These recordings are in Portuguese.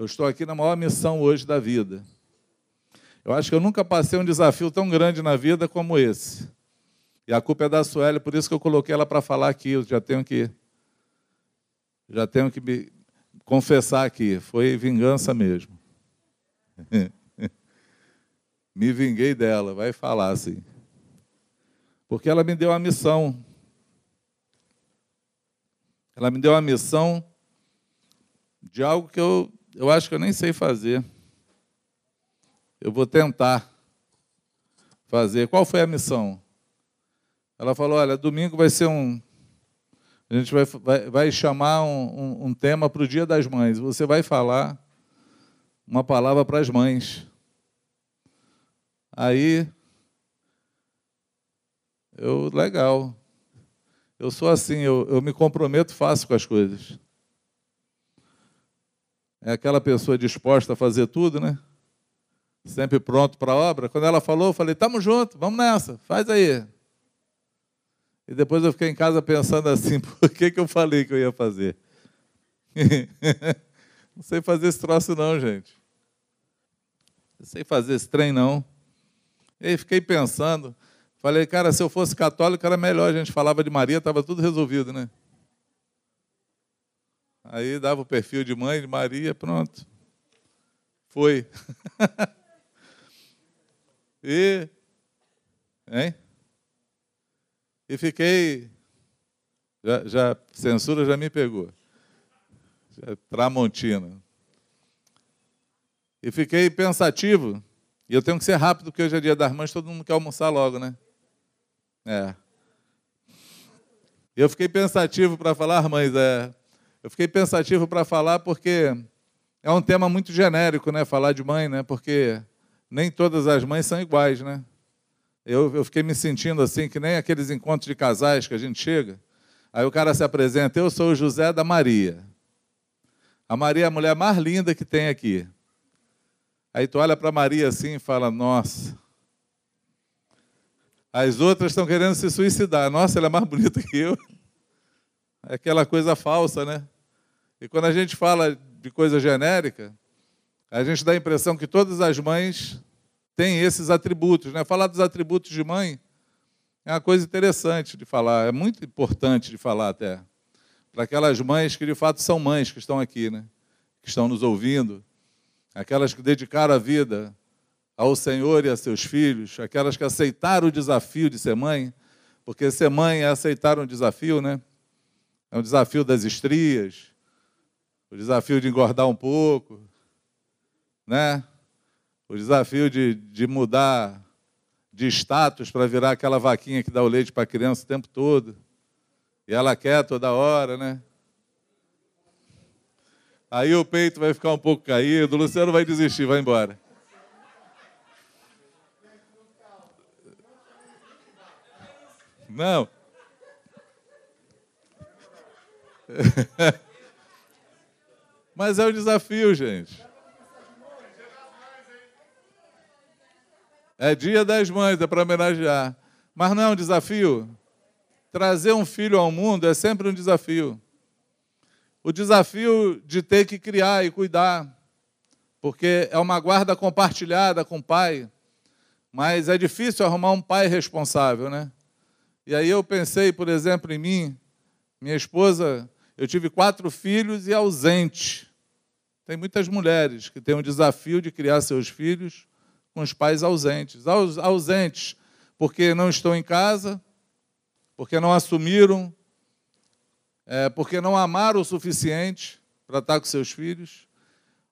Eu estou aqui na maior missão hoje da vida. Eu acho que eu nunca passei um desafio tão grande na vida como esse. E a culpa é da Sueli, por isso que eu coloquei ela para falar aqui. Eu já tenho que já tenho que me confessar aqui, foi vingança mesmo. me vinguei dela, vai falar assim. Porque ela me deu a missão. Ela me deu a missão de algo que eu, eu acho que eu nem sei fazer. Eu vou tentar fazer. Qual foi a missão? Ela falou: olha, domingo vai ser um. A gente vai, vai, vai chamar um, um, um tema para o Dia das Mães. Você vai falar uma palavra para as mães. Aí, eu, legal. Eu sou assim, eu, eu me comprometo fácil com as coisas. É aquela pessoa disposta a fazer tudo, né? Sempre pronto para a obra. Quando ela falou, eu falei: "Tamo junto, vamos nessa, faz aí". E depois eu fiquei em casa pensando assim, por que, que eu falei que eu ia fazer? não sei fazer esse troço não, gente. Não sei fazer esse trem não. E aí fiquei pensando, falei, cara, se eu fosse católico era melhor, a gente falava de Maria, estava tudo resolvido, né? Aí dava o perfil de mãe de Maria, pronto. Foi. e, hein? E fiquei. Já, já censura já me pegou. Já, tramontina. E fiquei pensativo. E eu tenho que ser rápido, porque hoje é dia das mães, todo mundo quer almoçar logo, né? É. Eu fiquei pensativo para falar, mães, é. Eu fiquei pensativo para falar porque é um tema muito genérico, né? Falar de mãe, né? Porque nem todas as mães são iguais, né? Eu, eu fiquei me sentindo assim, que nem aqueles encontros de casais que a gente chega. Aí o cara se apresenta, eu sou o José da Maria. A Maria é a mulher mais linda que tem aqui. Aí tu olha para Maria assim e fala, nossa. As outras estão querendo se suicidar. Nossa, ela é mais bonita que eu. É aquela coisa falsa, né? E quando a gente fala de coisa genérica, a gente dá a impressão que todas as mães tem esses atributos. Né? Falar dos atributos de mãe é uma coisa interessante de falar, é muito importante de falar até. Para aquelas mães que de fato são mães que estão aqui, né? que estão nos ouvindo, aquelas que dedicaram a vida ao Senhor e a seus filhos, aquelas que aceitaram o desafio de ser mãe, porque ser mãe é aceitar um desafio, né? É um desafio das estrias, o desafio de engordar um pouco, né? o desafio de, de mudar de status para virar aquela vaquinha que dá o leite para a criança o tempo todo. E ela quer toda hora, né? Aí o peito vai ficar um pouco caído, o Luciano vai desistir, vai embora. Não. Mas é o desafio, gente. É dia das mães, é para homenagear. Mas não é um desafio? Trazer um filho ao mundo é sempre um desafio. O desafio de ter que criar e cuidar, porque é uma guarda compartilhada com o pai, mas é difícil arrumar um pai responsável, né? E aí eu pensei, por exemplo, em mim, minha esposa, eu tive quatro filhos e ausente. Tem muitas mulheres que têm o desafio de criar seus filhos com os pais ausentes. Ausentes porque não estão em casa, porque não assumiram, é, porque não amaram o suficiente para estar com seus filhos.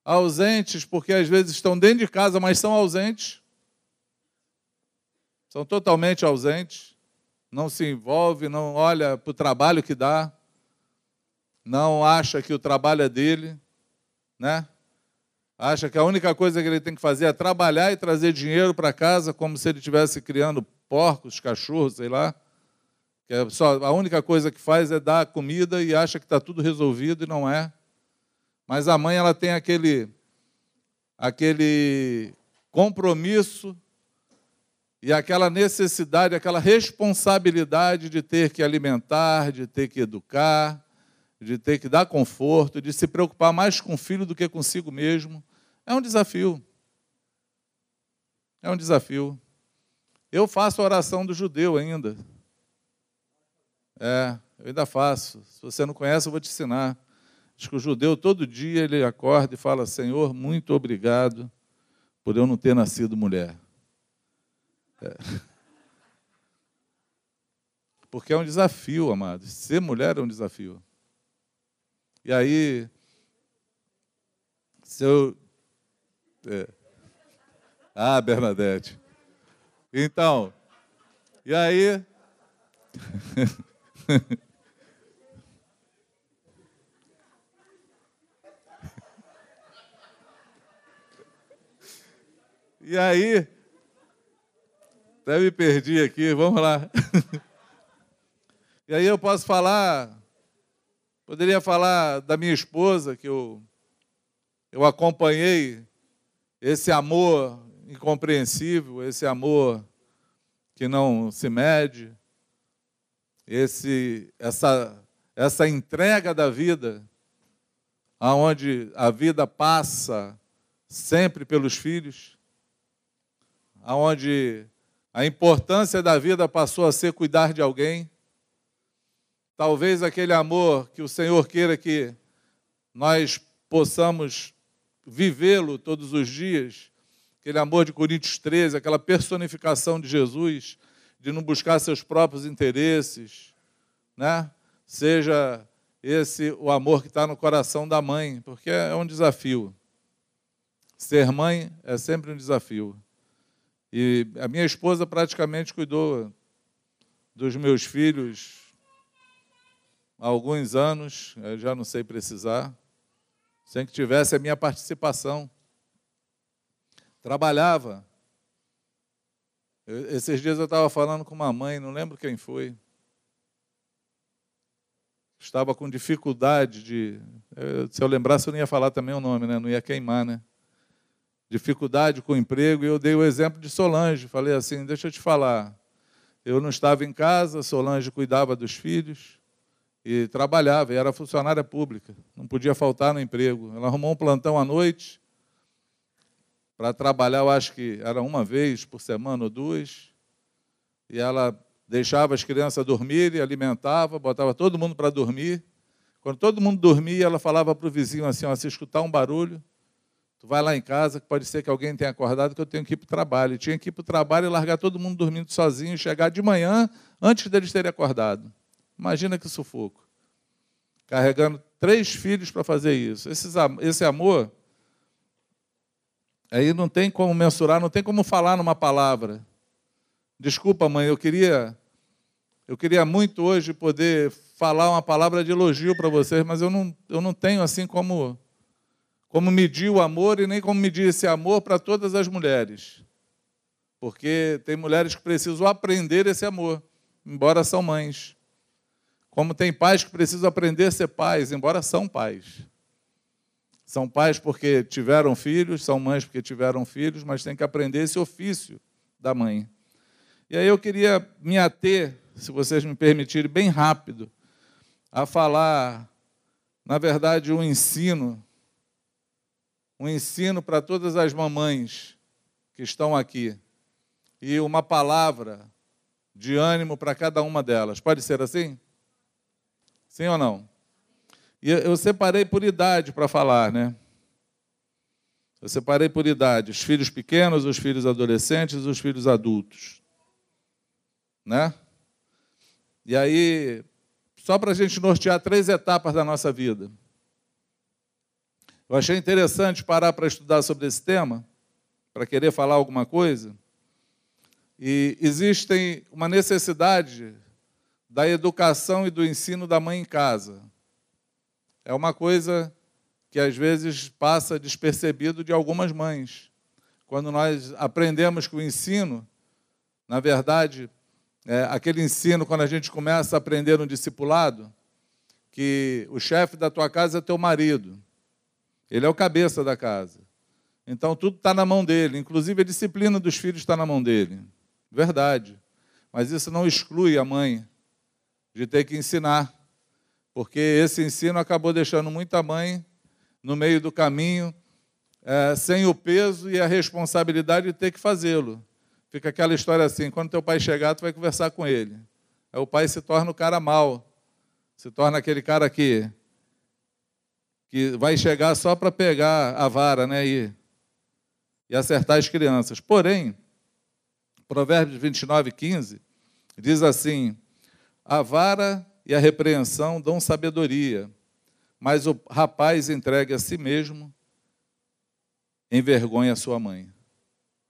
Ausentes porque às vezes estão dentro de casa, mas são ausentes. São totalmente ausentes. Não se envolve, não olha para o trabalho que dá, não acha que o trabalho é dele, né? acha que a única coisa que ele tem que fazer é trabalhar e trazer dinheiro para casa, como se ele estivesse criando porcos, cachorros, sei lá. Que é só, a única coisa que faz é dar comida e acha que está tudo resolvido e não é. Mas a mãe ela tem aquele, aquele compromisso e aquela necessidade, aquela responsabilidade de ter que alimentar, de ter que educar, de ter que dar conforto, de se preocupar mais com o filho do que consigo mesmo. É um desafio. É um desafio. Eu faço a oração do judeu ainda. É, eu ainda faço. Se você não conhece, eu vou te ensinar. Acho que o judeu, todo dia, ele acorda e fala: Senhor, muito obrigado por eu não ter nascido mulher. É. Porque é um desafio, amados. Ser mulher é um desafio. E aí, se eu. É. Ah, Bernadette. Então, e aí. e aí, até me perdi aqui, vamos lá. e aí eu posso falar, poderia falar da minha esposa, que eu, eu acompanhei esse amor incompreensível, esse amor que não se mede, esse, essa, essa entrega da vida, aonde a vida passa sempre pelos filhos, aonde a importância da vida passou a ser cuidar de alguém. Talvez aquele amor que o Senhor queira que nós possamos vivê-lo todos os dias, aquele amor de Coríntios 13, aquela personificação de Jesus, de não buscar seus próprios interesses, né? Seja esse o amor que está no coração da mãe, porque é um desafio. Ser mãe é sempre um desafio. E a minha esposa praticamente cuidou dos meus filhos alguns anos, eu já não sei precisar, sem que tivesse a minha participação. Trabalhava esses dias eu estava falando com uma mãe, não lembro quem foi. Estava com dificuldade de. Se eu lembrasse, eu não ia falar também o nome, né? não ia queimar, né? Dificuldade com o emprego, e eu dei o exemplo de Solange. Falei assim: deixa eu te falar. Eu não estava em casa, Solange cuidava dos filhos e trabalhava, e era funcionária pública, não podia faltar no emprego. Ela arrumou um plantão à noite, para trabalhar, eu acho que era uma vez por semana ou duas, e ela deixava as crianças dormirem, alimentava, botava todo mundo para dormir. Quando todo mundo dormia, ela falava para o vizinho assim: ó, se escutar um barulho, tu vai lá em casa, que pode ser que alguém tenha acordado, que eu tenho que ir para o trabalho. E tinha que ir para o trabalho e largar todo mundo dormindo sozinho chegar de manhã antes deles terem acordado. Imagina que sufoco. Carregando três filhos para fazer isso. Esse, esse amor Aí não tem como mensurar, não tem como falar numa palavra. Desculpa, mãe, eu queria eu queria muito hoje poder falar uma palavra de elogio para vocês, mas eu não, eu não tenho assim como como medir o amor e nem como medir esse amor para todas as mulheres. Porque tem mulheres que precisam aprender esse amor, embora são mães. Como tem pais que precisam aprender a ser pais, embora são pais. São pais porque tiveram filhos, são mães porque tiveram filhos, mas tem que aprender esse ofício da mãe. E aí eu queria me ater, se vocês me permitirem, bem rápido, a falar, na verdade, um ensino, um ensino para todas as mamães que estão aqui, e uma palavra de ânimo para cada uma delas. Pode ser assim? Sim ou não? E eu separei por idade para falar, né? Eu separei por idade, os filhos pequenos, os filhos adolescentes, os filhos adultos. Né? E aí, só para a gente nortear três etapas da nossa vida. Eu achei interessante parar para estudar sobre esse tema, para querer falar alguma coisa. E existem uma necessidade da educação e do ensino da mãe em casa é uma coisa que às vezes passa despercebido de algumas mães. Quando nós aprendemos que o ensino, na verdade, é aquele ensino, quando a gente começa a aprender no discipulado, que o chefe da tua casa é teu marido, ele é o cabeça da casa. Então tudo está na mão dele, inclusive a disciplina dos filhos está na mão dele. Verdade. Mas isso não exclui a mãe de ter que ensinar porque esse ensino acabou deixando muita mãe no meio do caminho, é, sem o peso e a responsabilidade de ter que fazê-lo. Fica aquela história assim: quando teu pai chegar, tu vai conversar com ele. Aí o pai se torna o cara mal, se torna aquele cara que, que vai chegar só para pegar a vara né, e, e acertar as crianças. Porém, Provérbios 29, 15, diz assim: a vara e a repreensão dão sabedoria, mas o rapaz entregue a si mesmo envergonha a sua mãe.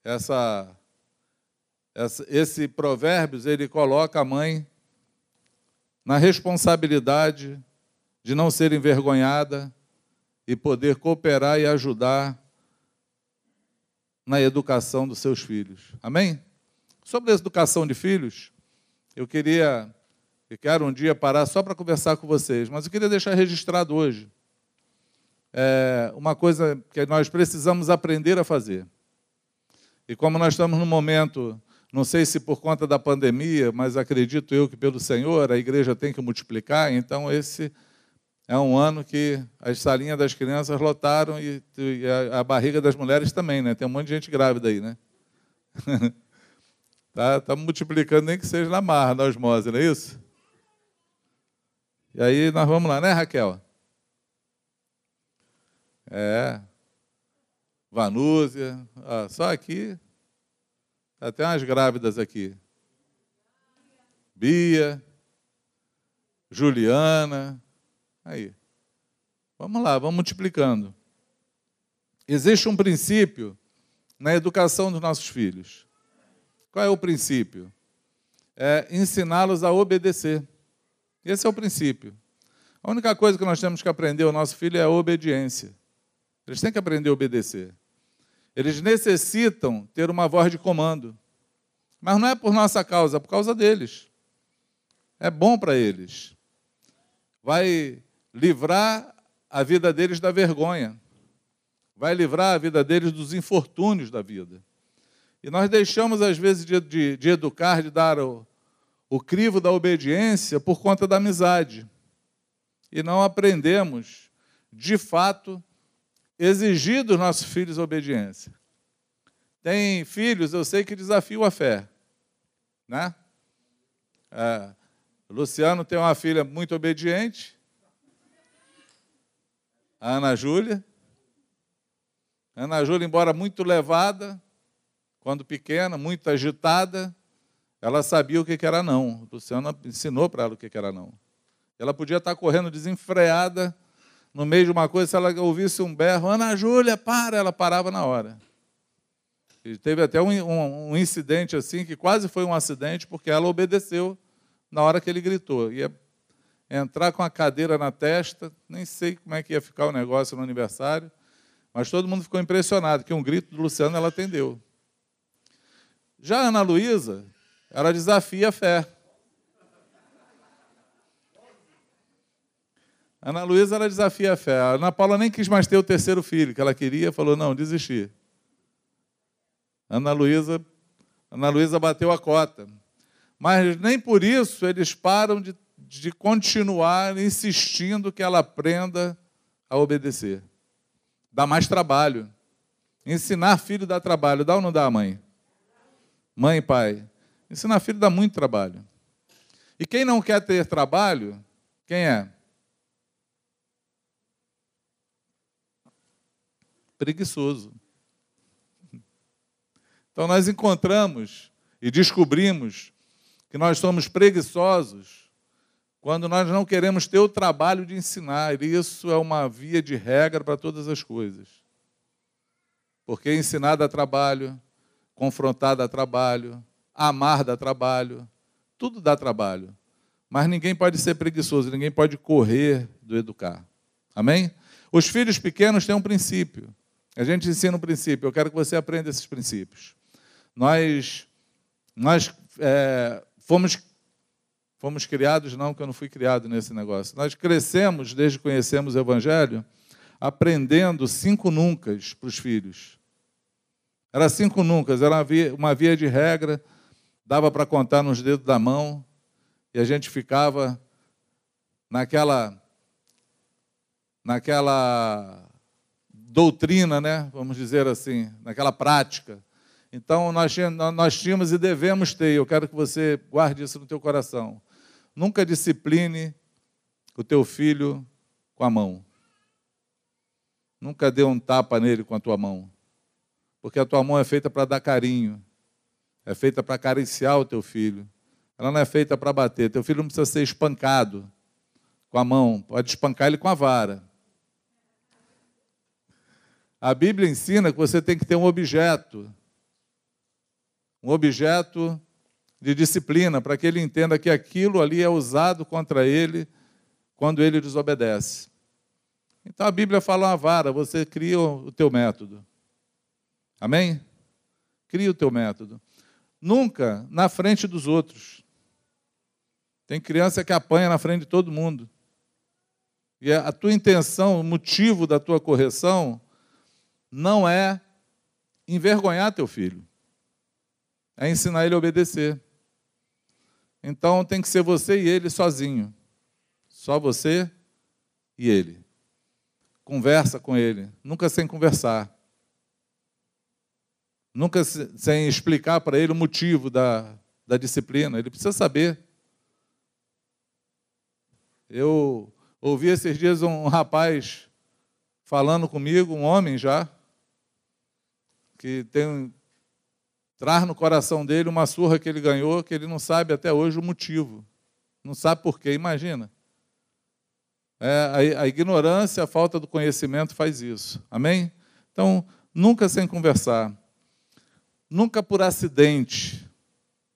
Essa, essa, esse provérbios ele coloca a mãe na responsabilidade de não ser envergonhada e poder cooperar e ajudar na educação dos seus filhos. Amém? Sobre a educação de filhos, eu queria e quero um dia parar só para conversar com vocês, mas eu queria deixar registrado hoje é uma coisa que nós precisamos aprender a fazer. E como nós estamos num momento, não sei se por conta da pandemia, mas acredito eu que pelo Senhor a igreja tem que multiplicar, então esse é um ano que as salinhas das crianças lotaram e, a, barriga das mulheres também, né? Tem um monte de gente grávida aí, né? tá, tá multiplicando nem que seja na marra, na osmose, não é isso? E aí nós vamos lá, né, Raquel? É. Vanúzia. Ah, só aqui. Até umas grávidas aqui. Bia. Juliana. Aí. Vamos lá, vamos multiplicando. Existe um princípio na educação dos nossos filhos. Qual é o princípio? É ensiná-los a obedecer. Esse é o princípio. A única coisa que nós temos que aprender o nosso filho é a obediência. Eles têm que aprender a obedecer. Eles necessitam ter uma voz de comando. Mas não é por nossa causa, é por causa deles. É bom para eles. Vai livrar a vida deles da vergonha. Vai livrar a vida deles dos infortúnios da vida. E nós deixamos, às vezes, de, de, de educar, de dar o, o crivo da obediência por conta da amizade. E não aprendemos, de fato, exigir dos nossos filhos obediência. Tem filhos, eu sei que desafiam a fé. Né? É, Luciano tem uma filha muito obediente, a Ana Júlia. Ana Júlia, embora muito levada, quando pequena, muito agitada, ela sabia o que era não. Luciana ensinou para ela o que era não. Ela podia estar correndo desenfreada no meio de uma coisa, se ela ouvisse um berro, Ana Júlia, para, ela parava na hora. E teve até um, um, um, incidente assim, que quase foi um acidente, porque ela obedeceu na hora que ele gritou. Ia entrar com a cadeira na testa, nem sei como é que ia ficar o negócio no aniversário, mas todo mundo ficou impressionado, que um grito do Luciano ela atendeu. Já a Ana Luísa, ela desafia a fé. Ana Luísa ela desafia a fé. A Ana Paula nem quis mais ter o terceiro filho, que ela queria, falou: não, desisti. Ana Luísa, Ana Luísa bateu a cota. Mas nem por isso eles param de, de continuar insistindo que ela aprenda a obedecer. Dá mais trabalho. Ensinar filho dá trabalho, dá ou não dá, mãe? Mãe e pai. Ensinar filho dá muito trabalho. E quem não quer ter trabalho, quem é? Preguiçoso. Então nós encontramos e descobrimos que nós somos preguiçosos quando nós não queremos ter o trabalho de ensinar. E isso é uma via de regra para todas as coisas. Porque ensinar dá trabalho, confrontar dá trabalho, amar dá trabalho, tudo dá trabalho. Mas ninguém pode ser preguiçoso, ninguém pode correr do educar. Amém? Os filhos pequenos têm um princípio. A gente ensina um princípio, eu quero que você aprenda esses princípios. Nós, nós é, fomos, fomos criados, não, que eu não fui criado nesse negócio. Nós crescemos, desde que conhecemos o Evangelho, aprendendo cinco nuncas para os filhos. Era cinco nuncas, era uma via, uma via de regra dava para contar nos dedos da mão, e a gente ficava naquela naquela doutrina, né? Vamos dizer assim, naquela prática. Então nós, nós tínhamos e devemos ter. Eu quero que você guarde isso no teu coração. Nunca discipline o teu filho com a mão. Nunca dê um tapa nele com a tua mão. Porque a tua mão é feita para dar carinho. É feita para acariciar o teu filho. Ela não é feita para bater. Teu filho não precisa ser espancado com a mão. Pode espancar ele com a vara. A Bíblia ensina que você tem que ter um objeto. Um objeto de disciplina, para que ele entenda que aquilo ali é usado contra ele quando ele desobedece. Então a Bíblia fala uma vara, você cria o teu método. Amém? Cria o teu método. Nunca na frente dos outros. Tem criança que apanha na frente de todo mundo. E a tua intenção, o motivo da tua correção, não é envergonhar teu filho, é ensinar ele a obedecer. Então tem que ser você e ele sozinho. Só você e ele. Conversa com ele, nunca sem conversar. Nunca sem explicar para ele o motivo da, da disciplina. Ele precisa saber. Eu ouvi esses dias um rapaz falando comigo, um homem já, que tem traz no coração dele uma surra que ele ganhou, que ele não sabe até hoje o motivo. Não sabe por quê, imagina. É, a, a ignorância, a falta do conhecimento faz isso. Amém? Então, nunca sem conversar. Nunca por acidente.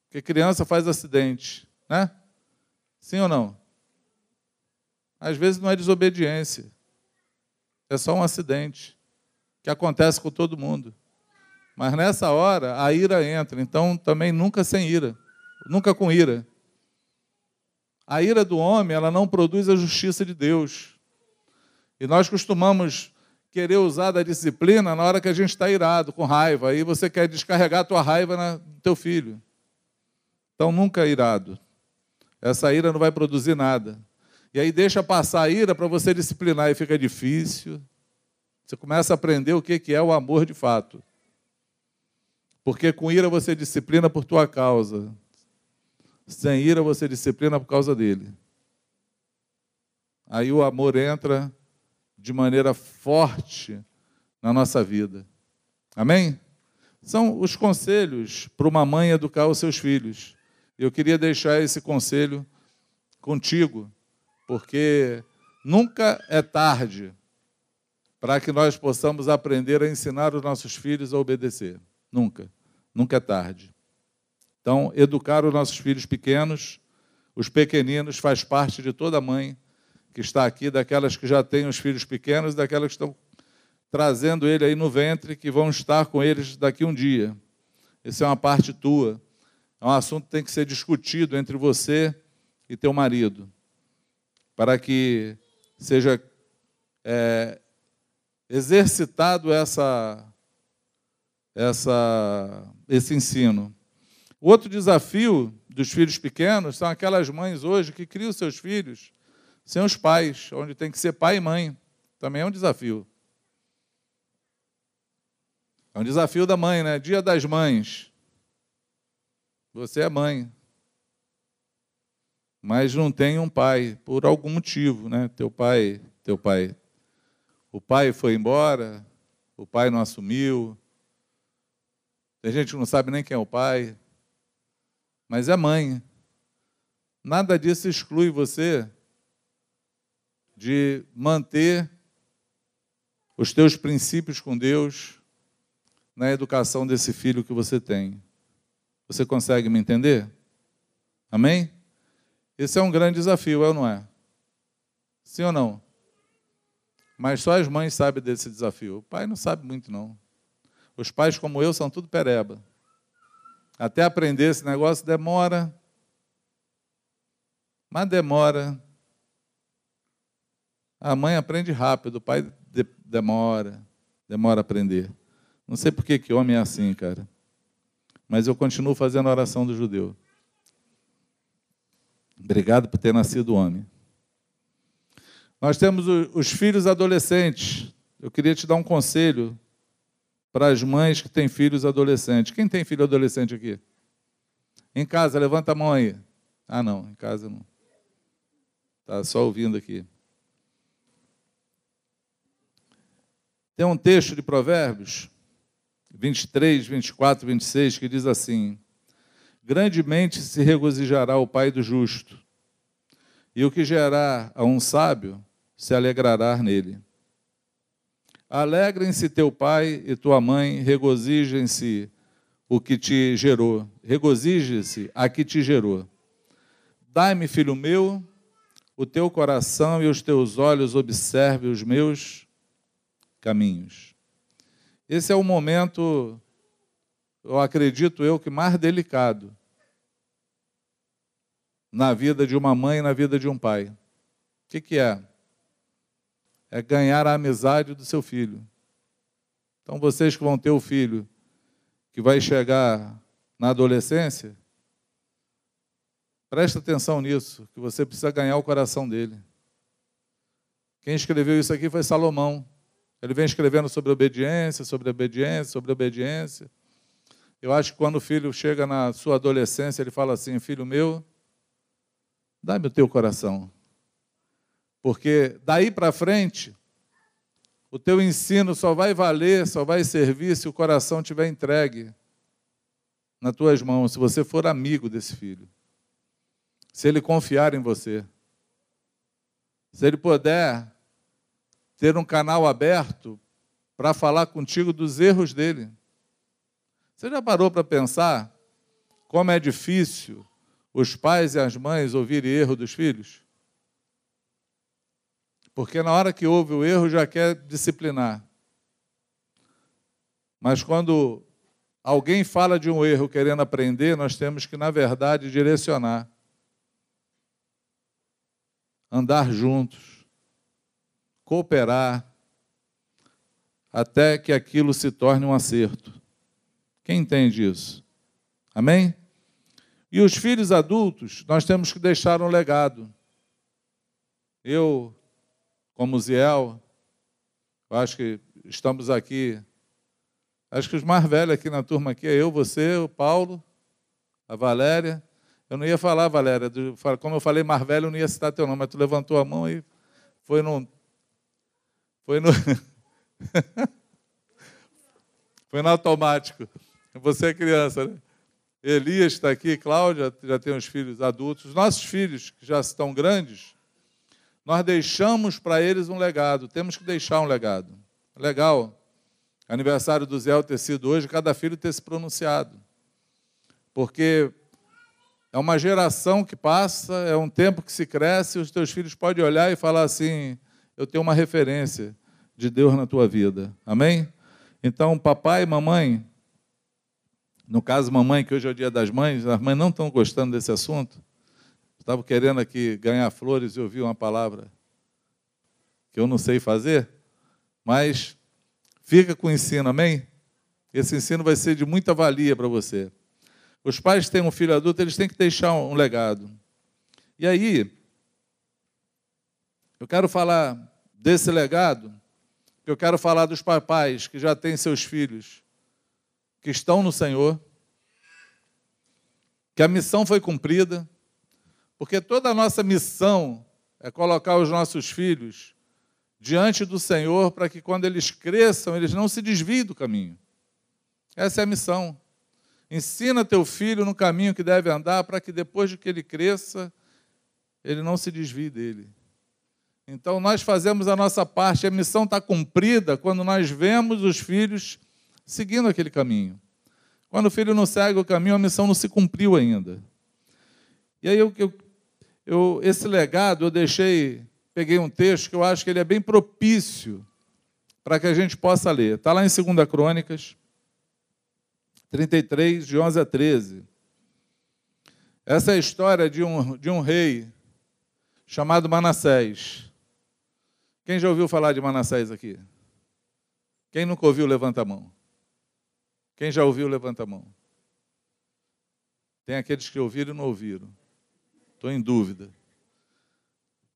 Porque criança faz acidente, né? Sim ou não? Às vezes não é desobediência. É só um acidente que acontece com todo mundo. Mas nessa hora a ira entra, então também nunca sem ira, nunca com ira. A ira do homem, ela não produz a justiça de Deus. E nós costumamos querer usar da disciplina na hora que a gente está irado, com raiva. Aí você quer descarregar a tua raiva no teu filho. Então nunca irado. Essa ira não vai produzir nada. E aí deixa passar a ira para você disciplinar e fica difícil. Você começa a aprender o que é o amor de fato. Porque com ira você disciplina por tua causa. Sem ira você disciplina por causa dele. Aí o amor entra de maneira forte na nossa vida. Amém? São os conselhos para uma mãe educar os seus filhos. Eu queria deixar esse conselho contigo, porque nunca é tarde para que nós possamos aprender a ensinar os nossos filhos a obedecer. Nunca. Nunca é tarde. Então, educar os nossos filhos pequenos, os pequeninos, faz parte de toda mãe que está aqui, daquelas que já têm os filhos pequenos, daquelas que estão trazendo ele aí no ventre, que vão estar com eles daqui um dia. Isso é uma parte tua. É um assunto que tem que ser discutido entre você e teu marido, para que seja é, exercitado essa essa, esse ensino. O outro desafio dos filhos pequenos são aquelas mães hoje que criam seus filhos sem os pais, onde tem que ser pai e mãe. Também é um desafio. É um desafio da mãe, né? Dia das mães. Você é mãe. Mas não tem um pai, por algum motivo, né? Teu pai, teu pai. O pai foi embora, o pai não assumiu, tem gente que não sabe nem quem é o pai, mas é mãe. Nada disso exclui você de manter os teus princípios com Deus na educação desse filho que você tem. Você consegue me entender? Amém? Esse é um grande desafio, é ou não é? Sim ou não? Mas só as mães sabem desse desafio. O pai não sabe muito, não. Os pais como eu são tudo pereba. Até aprender esse negócio demora. Mas demora. A mãe aprende rápido, o pai de demora. Demora a aprender. Não sei por que, que homem é assim, cara. Mas eu continuo fazendo a oração do judeu. Obrigado por ter nascido homem. Nós temos os filhos adolescentes. Eu queria te dar um conselho para as mães que têm filhos adolescentes. Quem tem filho adolescente aqui? Em casa, levanta a mão aí. Ah, não, em casa não. Está só ouvindo aqui. Tem um texto de Provérbios 23, 24, 26 que diz assim: Grandemente se regozijará o pai do justo, e o que gerar a um sábio se alegrará nele. Alegrem-se teu pai e tua mãe, regozijem-se o que te gerou, regozije-se a que te gerou. Dai-me, filho meu, o teu coração e os teus olhos observem os meus caminhos. Esse é o momento, eu acredito eu, que mais delicado na vida de uma mãe e na vida de um pai. O que, que é? É ganhar a amizade do seu filho. Então, vocês que vão ter o filho que vai chegar na adolescência, presta atenção nisso, que você precisa ganhar o coração dele. Quem escreveu isso aqui foi Salomão. Ele vem escrevendo sobre obediência, sobre obediência, sobre obediência. Eu acho que quando o filho chega na sua adolescência, ele fala assim: Filho meu, dá-me o teu coração. Porque daí para frente, o teu ensino só vai valer, só vai servir se o coração estiver entregue nas tuas mãos, se você for amigo desse filho. Se ele confiar em você. Se ele puder ter um canal aberto para falar contigo dos erros dele. Você já parou para pensar como é difícil os pais e as mães ouvirem erro dos filhos? Porque na hora que ouve o erro já quer disciplinar. Mas quando alguém fala de um erro querendo aprender, nós temos que, na verdade, direcionar. Andar juntos cooperar até que aquilo se torne um acerto. Quem entende isso? Amém? E os filhos adultos, nós temos que deixar um legado. Eu, como Ziel, eu acho que estamos aqui, acho que os mais velhos aqui na turma aqui é eu, você, o Paulo, a Valéria. Eu não ia falar, Valéria, como eu falei mais velho, eu não ia citar teu nome, mas tu levantou a mão e foi num foi no. Foi no automático. Você é criança, né? Elias está aqui, Cláudia já tem os filhos adultos. Os nossos filhos, que já estão grandes, nós deixamos para eles um legado. Temos que deixar um legado. Legal. Aniversário do Zé ter sido hoje, cada filho ter se pronunciado. Porque é uma geração que passa, é um tempo que se cresce, os teus filhos podem olhar e falar assim: eu tenho uma referência de Deus na tua vida. Amém? Então, papai e mamãe, no caso, mamãe, que hoje é o dia das mães, as mães não estão gostando desse assunto. Estavam querendo aqui ganhar flores e ouvir uma palavra que eu não sei fazer, mas fica com o ensino, amém? Esse ensino vai ser de muita valia para você. Os pais que têm um filho adulto, eles têm que deixar um legado. E aí, eu quero falar desse legado, eu quero falar dos papais que já têm seus filhos, que estão no Senhor, que a missão foi cumprida, porque toda a nossa missão é colocar os nossos filhos diante do Senhor para que quando eles cresçam, eles não se desviem do caminho. Essa é a missão. Ensina teu filho no caminho que deve andar para que depois de que ele cresça, ele não se desvie dele. Então nós fazemos a nossa parte, a missão está cumprida quando nós vemos os filhos seguindo aquele caminho. Quando o filho não segue o caminho, a missão não se cumpriu ainda. E aí eu, eu, eu, esse legado eu deixei, peguei um texto que eu acho que ele é bem propício para que a gente possa ler. Está lá em 2 Crônicas 33, de 11 a 13. Essa é a história de um, de um rei chamado Manassés. Quem já ouviu falar de Manassés aqui? Quem nunca ouviu, levanta a mão. Quem já ouviu, levanta a mão. Tem aqueles que ouviram e não ouviram. Estou em dúvida.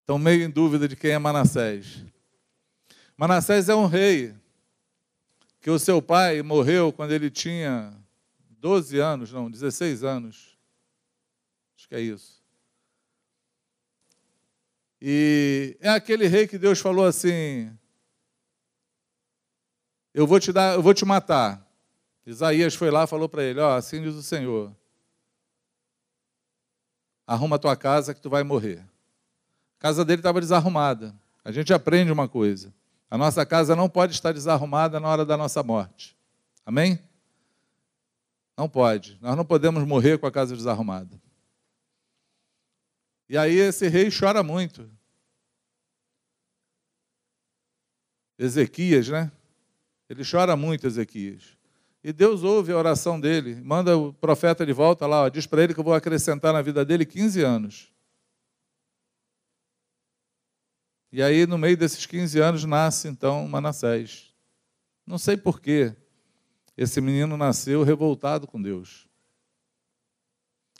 estão meio em dúvida de quem é Manassés. Manassés é um rei que o seu pai morreu quando ele tinha 12 anos, não, 16 anos. Acho que é isso. E é aquele rei que Deus falou assim: Eu vou te dar, eu vou te matar. Isaías foi lá falou para ele: Ó, oh, assim diz o Senhor. Arruma a tua casa que tu vai morrer. A casa dele estava desarrumada. A gente aprende uma coisa. A nossa casa não pode estar desarrumada na hora da nossa morte. Amém? Não pode. Nós não podemos morrer com a casa desarrumada. E aí esse rei chora muito. Ezequias, né? Ele chora muito, Ezequias. E Deus ouve a oração dele, manda o profeta de volta lá, ó, diz para ele que eu vou acrescentar na vida dele 15 anos. E aí, no meio desses 15 anos, nasce então Manassés. Não sei porquê. Esse menino nasceu revoltado com Deus.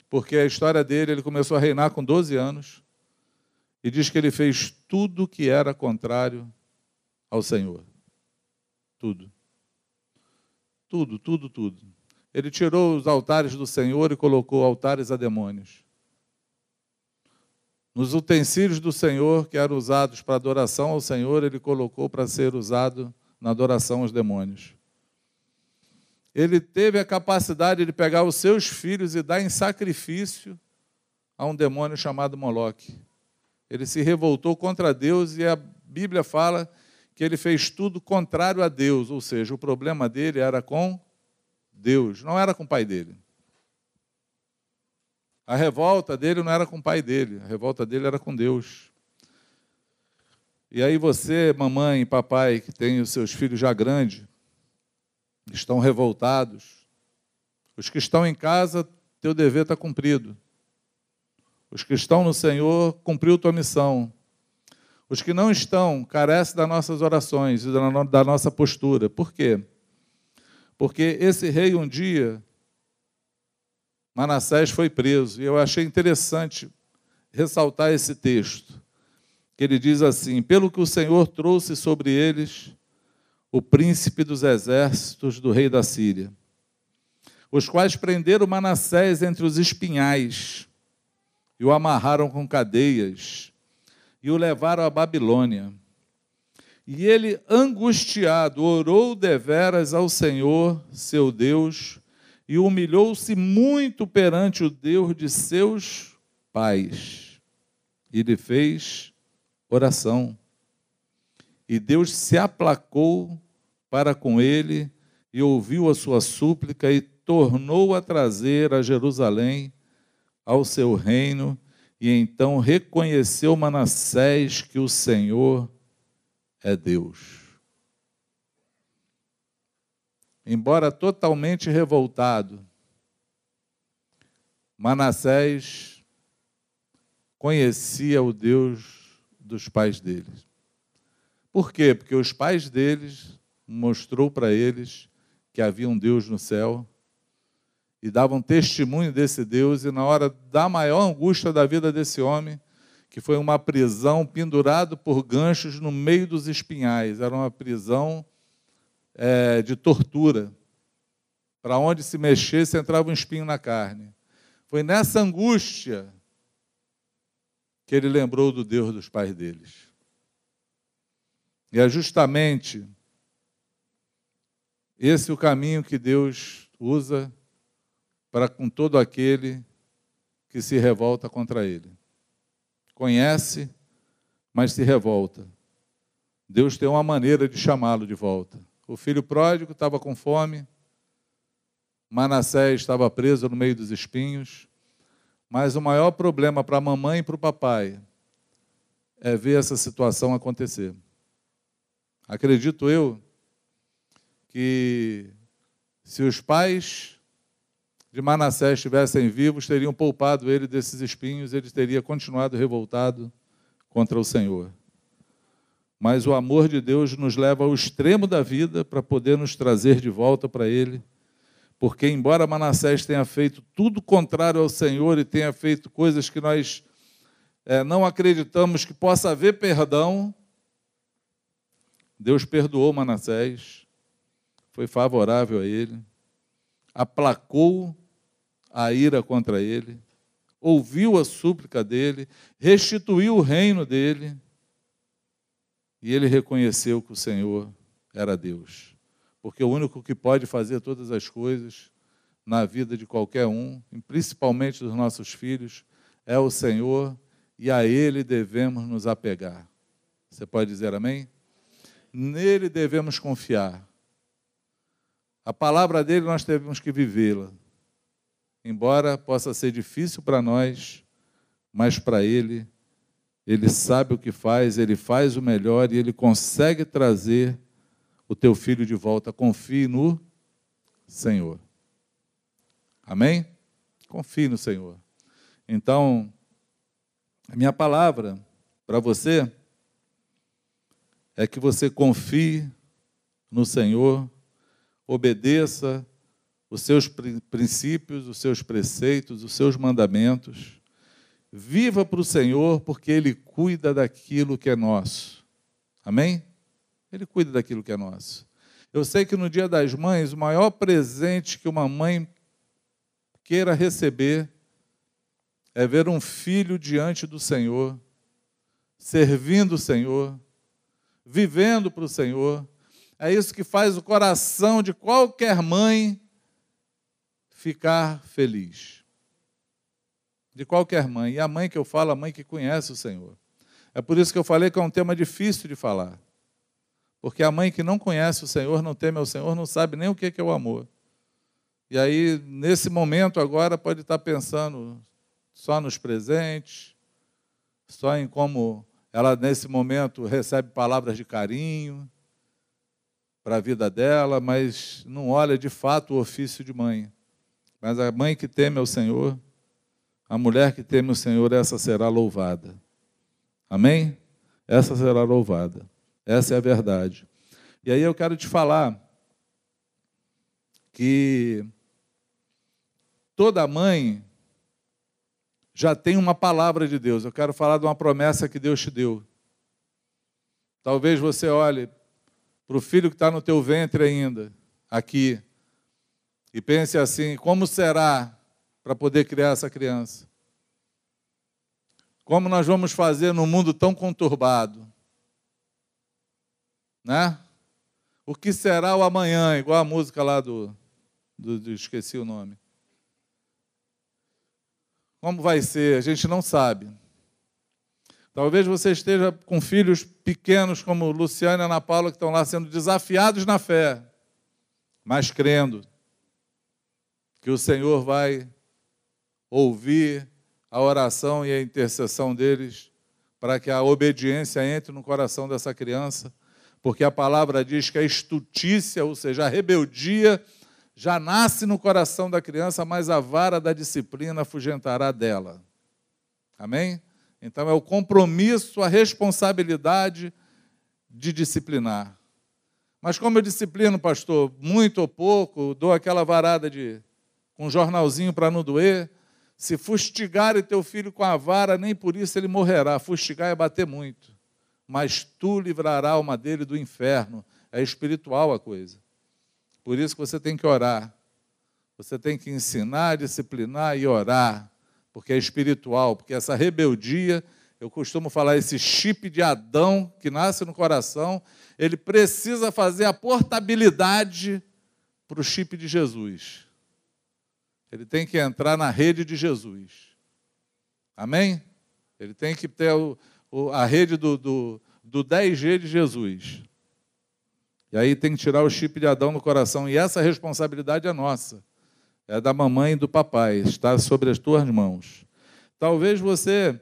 Porque a história dele, ele começou a reinar com 12 anos e diz que ele fez tudo que era contrário ao Senhor. Tudo. Tudo, tudo, tudo. Ele tirou os altares do Senhor e colocou altares a demônios. Nos utensílios do Senhor, que eram usados para adoração ao Senhor, ele colocou para ser usado na adoração aos demônios. Ele teve a capacidade de pegar os seus filhos e dar em sacrifício a um demônio chamado Moloque. Ele se revoltou contra Deus e a Bíblia fala que ele fez tudo contrário a Deus, ou seja, o problema dele era com Deus, não era com o pai dele. A revolta dele não era com o pai dele, a revolta dele era com Deus. E aí você, mamãe papai, que tem os seus filhos já grandes, estão revoltados. Os que estão em casa, teu dever está cumprido. Os que estão no Senhor, cumpriu tua missão. Os que não estão, carecem das nossas orações e da nossa postura. Por quê? Porque esse rei um dia Manassés foi preso. E eu achei interessante ressaltar esse texto, que ele diz assim: Pelo que o Senhor trouxe sobre eles o príncipe dos exércitos do rei da Síria, os quais prenderam Manassés entre os espinhais e o amarraram com cadeias e o levaram à Babilônia. E ele, angustiado, orou deveras ao Senhor, seu Deus, e humilhou-se muito perante o Deus de seus pais. E lhe fez oração. E Deus se aplacou para com ele e ouviu a sua súplica e tornou a trazer a Jerusalém ao seu reino. E então reconheceu Manassés que o Senhor é Deus embora totalmente revoltado, Manassés conhecia o Deus dos pais deles. Por quê? Porque os pais deles mostrou para eles que havia um Deus no céu e davam testemunho desse Deus e na hora da maior angústia da vida desse homem, que foi uma prisão pendurado por ganchos no meio dos espinhais, era uma prisão é, de tortura. Para onde se mexesse, entrava um espinho na carne. Foi nessa angústia que ele lembrou do Deus dos pais deles. E é justamente esse o caminho que Deus usa para com todo aquele que se revolta contra ele. Conhece, mas se revolta. Deus tem uma maneira de chamá-lo de volta. O filho pródigo estava com fome, Manassés estava preso no meio dos espinhos, mas o maior problema para a mamãe e para o papai é ver essa situação acontecer. Acredito eu que se os pais de Manassés estivessem vivos, teriam poupado ele desses espinhos, ele teria continuado revoltado contra o Senhor. Mas o amor de Deus nos leva ao extremo da vida para poder nos trazer de volta para Ele. Porque, embora Manassés tenha feito tudo contrário ao Senhor e tenha feito coisas que nós é, não acreditamos que possa haver perdão, Deus perdoou Manassés, foi favorável a ele, aplacou a ira contra ele, ouviu a súplica dele, restituiu o reino dele, e ele reconheceu que o Senhor era Deus. Porque o único que pode fazer todas as coisas na vida de qualquer um, principalmente dos nossos filhos, é o Senhor e a Ele devemos nos apegar. Você pode dizer amém? Nele devemos confiar. A palavra dele nós temos que vivê-la. Embora possa ser difícil para nós, mas para ele, ele sabe o que faz, ele faz o melhor e ele consegue trazer o teu filho de volta. Confie no Senhor. Amém? Confie no Senhor. Então, a minha palavra para você é que você confie no Senhor, obedeça os seus princípios, os seus preceitos, os seus mandamentos. Viva para o Senhor, porque Ele cuida daquilo que é nosso. Amém? Ele cuida daquilo que é nosso. Eu sei que no Dia das Mães, o maior presente que uma mãe queira receber é ver um filho diante do Senhor, servindo o Senhor, vivendo para o Senhor. É isso que faz o coração de qualquer mãe ficar feliz. De qualquer mãe. E a mãe que eu falo, a mãe que conhece o Senhor. É por isso que eu falei que é um tema difícil de falar. Porque a mãe que não conhece o Senhor, não teme ao Senhor, não sabe nem o que é o amor. E aí, nesse momento agora, pode estar pensando só nos presentes, só em como ela, nesse momento, recebe palavras de carinho para a vida dela, mas não olha de fato o ofício de mãe. Mas a mãe que teme ao Senhor, a mulher que teme o Senhor, essa será louvada. Amém? Essa será louvada. Essa é a verdade. E aí eu quero te falar que toda mãe já tem uma palavra de Deus. Eu quero falar de uma promessa que Deus te deu. Talvez você olhe para o filho que está no teu ventre ainda, aqui, e pense assim: como será para poder criar essa criança? Como nós vamos fazer num mundo tão conturbado? Né? O que será o amanhã? Igual a música lá do, do, do esqueci o nome. Como vai ser? A gente não sabe. Talvez você esteja com filhos pequenos como Luciana e Ana Paula, que estão lá sendo desafiados na fé, mas crendo que o Senhor vai ouvir a oração e a intercessão deles para que a obediência entre no coração dessa criança, porque a palavra diz que a estutícia, ou seja, a rebeldia, já nasce no coração da criança, mas a vara da disciplina afugentará dela. Amém? Então é o compromisso, a responsabilidade de disciplinar. Mas como eu disciplino, pastor, muito ou pouco, dou aquela varada de um jornalzinho para não doer. Se fustigar teu filho com a vara, nem por isso ele morrerá. Fustigar é bater muito. Mas tu livrará a alma dele do inferno. É espiritual a coisa. Por isso que você tem que orar. Você tem que ensinar, disciplinar e orar, porque é espiritual, porque essa rebeldia, eu costumo falar, esse chip de Adão que nasce no coração, ele precisa fazer a portabilidade para o chip de Jesus. Ele tem que entrar na rede de Jesus. Amém? Ele tem que ter a rede do, do, do 10G de Jesus. E aí tem que tirar o chip de Adão no coração. E essa responsabilidade é nossa. É da mamãe e do papai. Está sobre as tuas mãos. Talvez você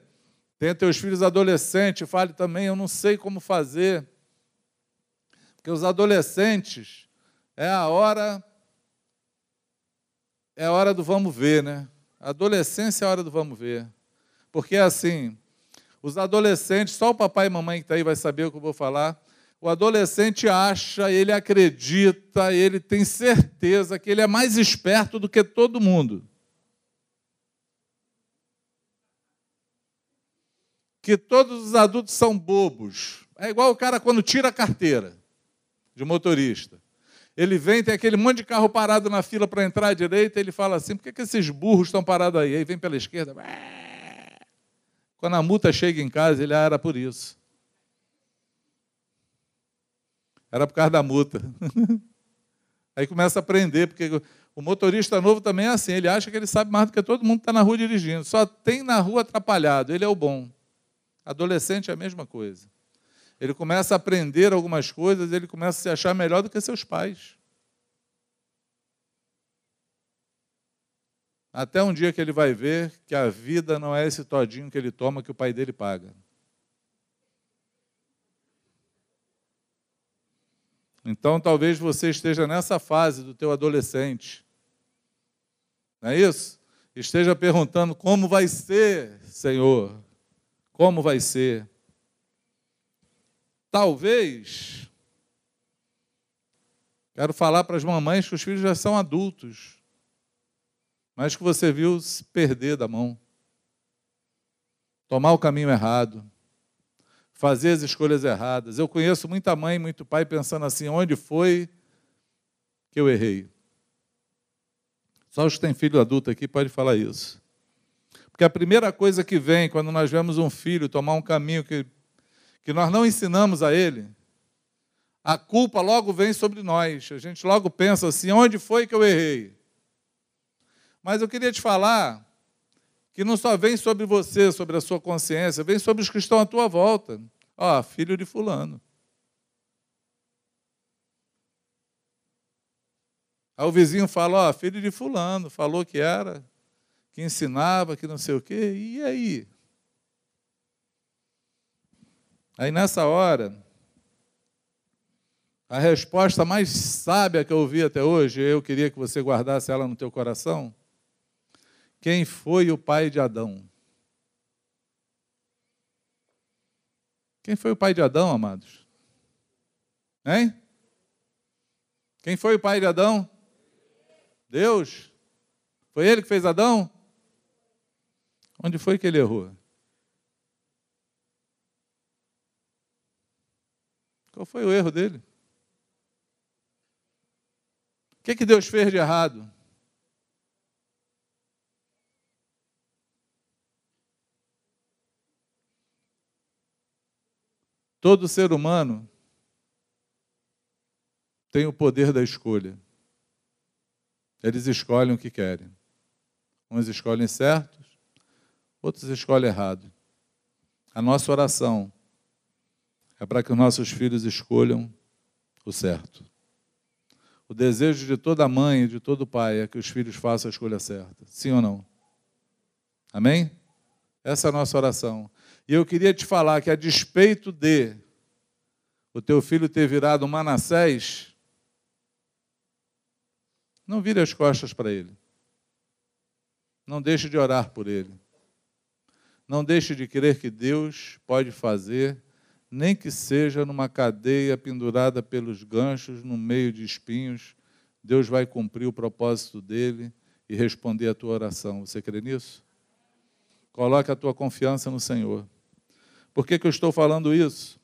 tenha teus filhos adolescentes fale também, eu não sei como fazer. Porque os adolescentes é a hora é a hora do vamos ver, né? Adolescência é a hora do vamos ver. Porque é assim, os adolescentes, só o papai e mamãe que está aí vai saber o que eu vou falar. O adolescente acha, ele acredita, ele tem certeza que ele é mais esperto do que todo mundo. que todos os adultos são bobos. É igual o cara quando tira a carteira de motorista. Ele vem, tem aquele monte de carro parado na fila para entrar à direita, ele fala assim: por que, que esses burros estão parados aí? Aí vem pela esquerda. Quando a multa chega em casa, ele ah, era por isso. Era por causa da multa. Aí começa a aprender, porque o motorista novo também é assim, ele acha que ele sabe mais do que todo mundo que está na rua dirigindo. Só tem na rua atrapalhado, ele é o bom. Adolescente é a mesma coisa. Ele começa a aprender algumas coisas, ele começa a se achar melhor do que seus pais. Até um dia que ele vai ver que a vida não é esse todinho que ele toma que o pai dele paga. Então talvez você esteja nessa fase do teu adolescente. Não é isso? Esteja perguntando como vai ser, Senhor? Como vai ser? Talvez quero falar para as mamães que os filhos já são adultos, mas que você viu se perder da mão, tomar o caminho errado fazer as escolhas erradas. Eu conheço muita mãe, muito pai pensando assim: onde foi que eu errei? Só os que têm filho adulto aqui pode falar isso. Porque a primeira coisa que vem quando nós vemos um filho tomar um caminho que, que nós não ensinamos a ele, a culpa logo vem sobre nós. A gente logo pensa assim: onde foi que eu errei? Mas eu queria te falar que não só vem sobre você, sobre a sua consciência, vem sobre os que estão à tua volta. Ó, filho de fulano. Aí o vizinho fala, ó, filho de fulano, falou que era, que ensinava, que não sei o quê, e aí? Aí nessa hora, a resposta mais sábia que eu ouvi até hoje, eu queria que você guardasse ela no teu coração, quem foi o pai de Adão? Quem foi o pai de Adão, amados? Hein? Quem foi o pai de Adão? Deus. Foi ele que fez Adão? Onde foi que ele errou? Qual foi o erro dele? O que, que Deus fez de errado? Todo ser humano tem o poder da escolha. Eles escolhem o que querem. Uns escolhem certos, outros escolhem errado. A nossa oração é para que os nossos filhos escolham o certo. O desejo de toda mãe e de todo pai é que os filhos façam a escolha certa. Sim ou não? Amém? Essa é a nossa oração. E eu queria te falar que, a despeito de o teu filho ter virado Manassés, não vire as costas para ele. Não deixe de orar por ele. Não deixe de crer que Deus pode fazer, nem que seja numa cadeia pendurada pelos ganchos, no meio de espinhos. Deus vai cumprir o propósito dele e responder a tua oração. Você crê nisso? Coloque a tua confiança no Senhor. Por que, que eu estou falando isso?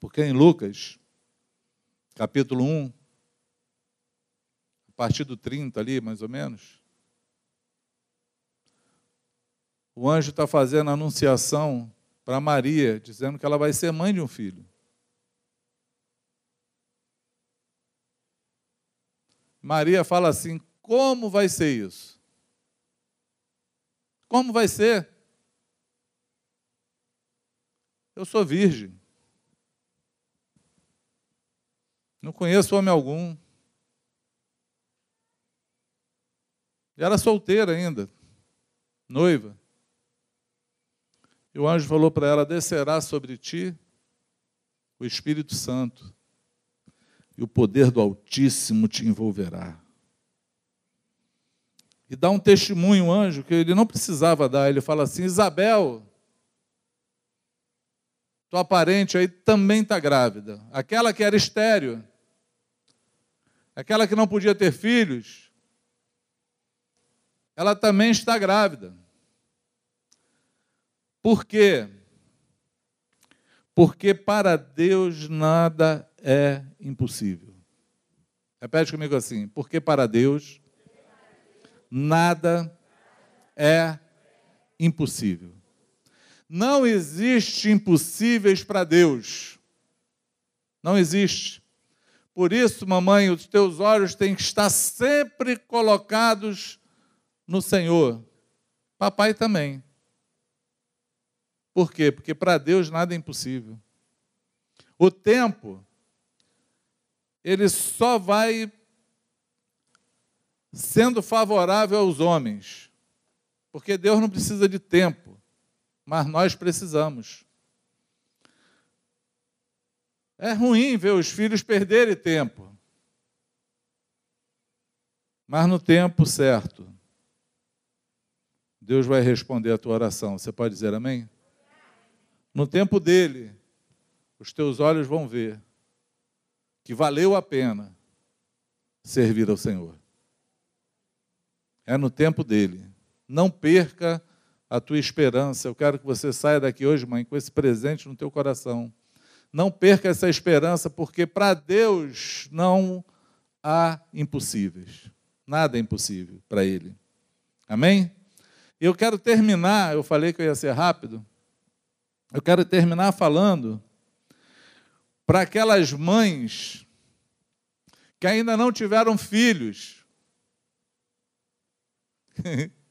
Porque em Lucas, capítulo 1, a partir do 30 ali, mais ou menos, o anjo está fazendo a anunciação para Maria, dizendo que ela vai ser mãe de um filho. Maria fala assim: como vai ser isso? Como vai ser? Eu sou virgem. Não conheço homem algum. E era solteira ainda, noiva. E o anjo falou para ela: descerá sobre ti o Espírito Santo, e o poder do Altíssimo te envolverá. E dá um testemunho, anjo, que ele não precisava dar. Ele fala assim: Isabel, tua parente aí também está grávida. Aquela que era estéreo, aquela que não podia ter filhos, ela também está grávida. Por quê? Porque para Deus nada é impossível. Repete comigo assim: porque para Deus nada é impossível. Não existe impossíveis para Deus. Não existe. Por isso, mamãe, os teus olhos têm que estar sempre colocados no Senhor. Papai também. Por quê? Porque para Deus nada é impossível. O tempo, ele só vai sendo favorável aos homens. Porque Deus não precisa de tempo, mas nós precisamos. É ruim ver os filhos perderem tempo. Mas no tempo certo, Deus vai responder a tua oração. Você pode dizer amém? No tempo dele, os teus olhos vão ver que valeu a pena servir ao Senhor. É no tempo dele. Não perca a tua esperança. Eu quero que você saia daqui hoje, mãe, com esse presente no teu coração. Não perca essa esperança, porque para Deus não há impossíveis. Nada é impossível para Ele. Amém? Eu quero terminar, eu falei que eu ia ser rápido. Eu quero terminar falando para aquelas mães que ainda não tiveram filhos.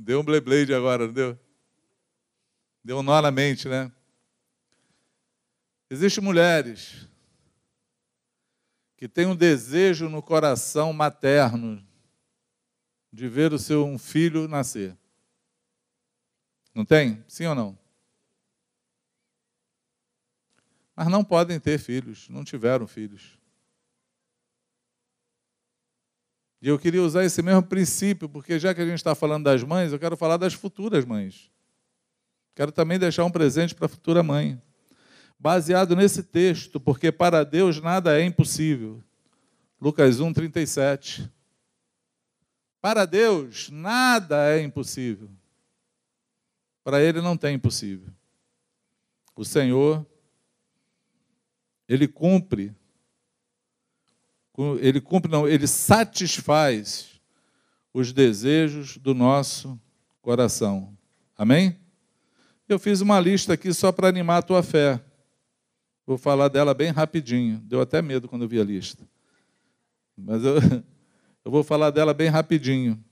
deu um bleblade agora, não deu? Deu um nó na mente, né? Existem mulheres que têm um desejo no coração materno de ver o seu um filho nascer. Não tem? Sim ou não? Mas não podem ter filhos, não tiveram filhos. E eu queria usar esse mesmo princípio, porque já que a gente está falando das mães, eu quero falar das futuras mães. Quero também deixar um presente para a futura mãe. Baseado nesse texto, porque para Deus nada é impossível. Lucas 1, 37. Para Deus nada é impossível. Para Ele não tem impossível. O Senhor, Ele cumpre, Ele cumpre, não, Ele satisfaz os desejos do nosso coração. Amém? Eu fiz uma lista aqui só para animar a tua fé. Vou falar dela bem rapidinho. Deu até medo quando eu vi a lista. Mas eu, eu vou falar dela bem rapidinho.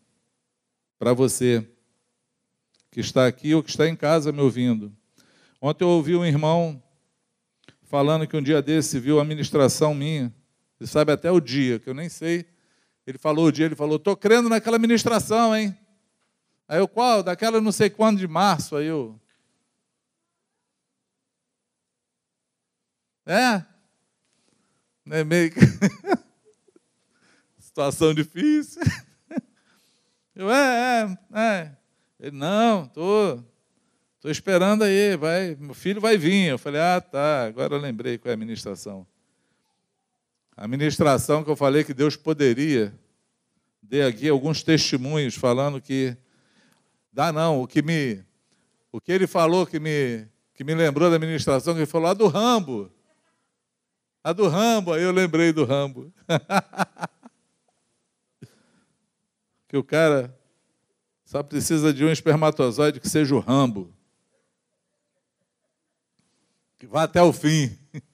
Para você que está aqui ou que está em casa me ouvindo. Ontem eu ouvi um irmão falando que um dia desse viu a ministração minha. Ele sabe até o dia, que eu nem sei. Ele falou o dia, ele falou, estou crendo naquela ministração, hein? Aí eu, qual? Daquela não sei quando de março. Aí eu, É? É meio que... Situação difícil. Eu, é, é, é. Ele, não, tô, tô esperando aí, vai, meu filho vai vir. Eu falei, ah, tá, agora eu lembrei qual é a ministração. A ministração que eu falei que Deus poderia, dei aqui alguns testemunhos falando que, dá não, o que me, o que ele falou que me, que me lembrou da ministração, que ele falou lá do Rambo. A do Rambo, aí eu lembrei do Rambo. que o cara só precisa de um espermatozoide que seja o Rambo. Que vá até o fim.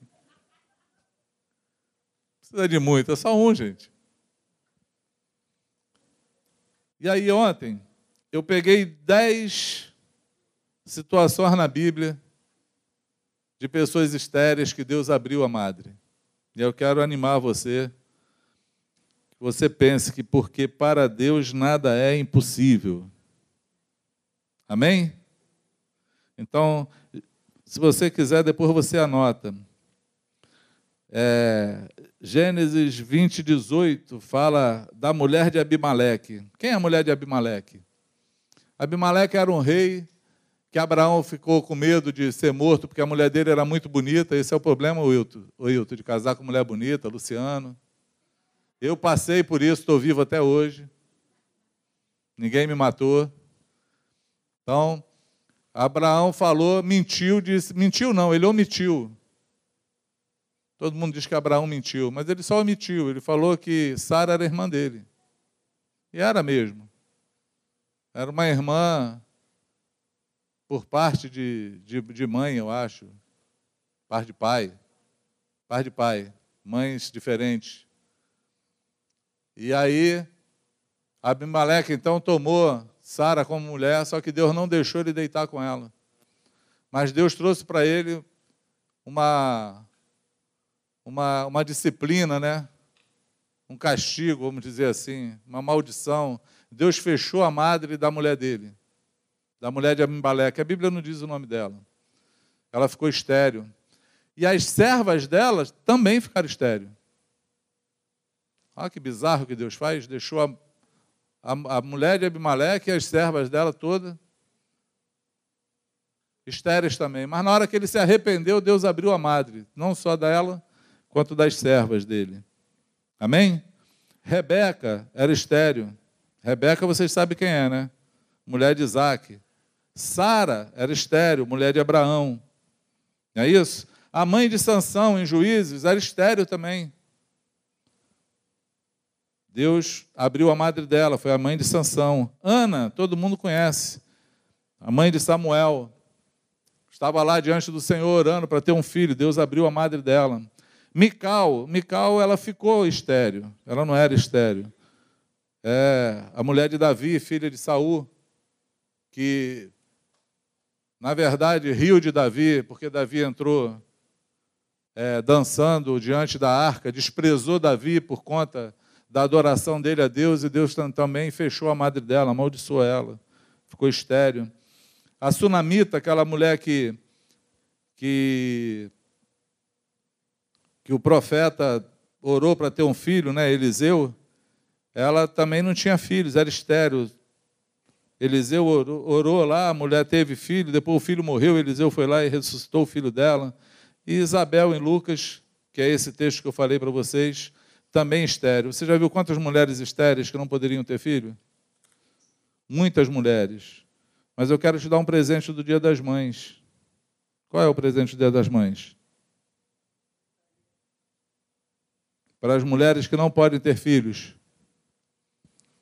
Precisa de muito, é só um, gente. E aí ontem eu peguei dez situações na Bíblia de pessoas estéreis que Deus abriu a madre. E eu quero animar você, que você pense que porque para Deus nada é impossível. Amém? Então, se você quiser, depois você anota. É, Gênesis 20, 18 fala da mulher de Abimeleque. Quem é a mulher de Abimeleque? Abimeleque era um rei que Abraão ficou com medo de ser morto porque a mulher dele era muito bonita. Esse é o problema, Wilton, Wilton de casar com mulher bonita, Luciano. Eu passei por isso, estou vivo até hoje. ninguém me matou. Então, Abraão falou, mentiu, disse, mentiu não, ele omitiu. Todo mundo diz que Abraão mentiu, mas ele só omitiu. Ele falou que Sara era irmã dele. E era mesmo. Era uma irmã por parte de, de, de mãe, eu acho. Par de pai. Par de pai. Mães diferentes. E aí, Abimeleque então tomou Sara como mulher, só que Deus não deixou ele deitar com ela. Mas Deus trouxe para ele uma, uma, uma disciplina, né? um castigo, vamos dizer assim, uma maldição. Deus fechou a madre da mulher dele, da mulher de Abimeleque. A Bíblia não diz o nome dela. Ela ficou estéreo. E as servas dela também ficaram estéreis. Olha que bizarro que Deus faz. Deixou a, a, a mulher de Abimeleque e as servas dela todas estéreis também. Mas na hora que ele se arrependeu, Deus abriu a madre, não só dela, quanto das servas dele. Amém? Rebeca era estéreo. Rebeca, vocês sabem quem é, né? Mulher de Isaac. Sara era estéreo, mulher de Abraão. Não é isso? A mãe de Sansão, em Juízes, era estéreo também. Deus abriu a madre dela, foi a mãe de Sansão. Ana, todo mundo conhece. A mãe de Samuel. Estava lá diante do Senhor orando para ter um filho. Deus abriu a madre dela. Mical, Mical, ela ficou estéreo. Ela não era estéreo. É a mulher de Davi, filha de Saul, que na verdade riu de Davi, porque Davi entrou é, dançando diante da arca, desprezou Davi por conta da adoração dele a Deus, e Deus também fechou a madre dela, amaldiçoou ela, ficou estéreo. A Sunamita, aquela mulher que, que que o profeta orou para ter um filho, né, Eliseu, ela também não tinha filhos, era estéreo. Eliseu orou, orou, lá, a mulher teve filho, depois o filho morreu, Eliseu foi lá e ressuscitou o filho dela. E Isabel, em Lucas, que é esse texto que eu falei para vocês, também estéreo. Você já viu quantas mulheres estéreis que não poderiam ter filho? Muitas mulheres. Mas eu quero te dar um presente do Dia das Mães. Qual é o presente do Dia das Mães? Para as mulheres que não podem ter filhos.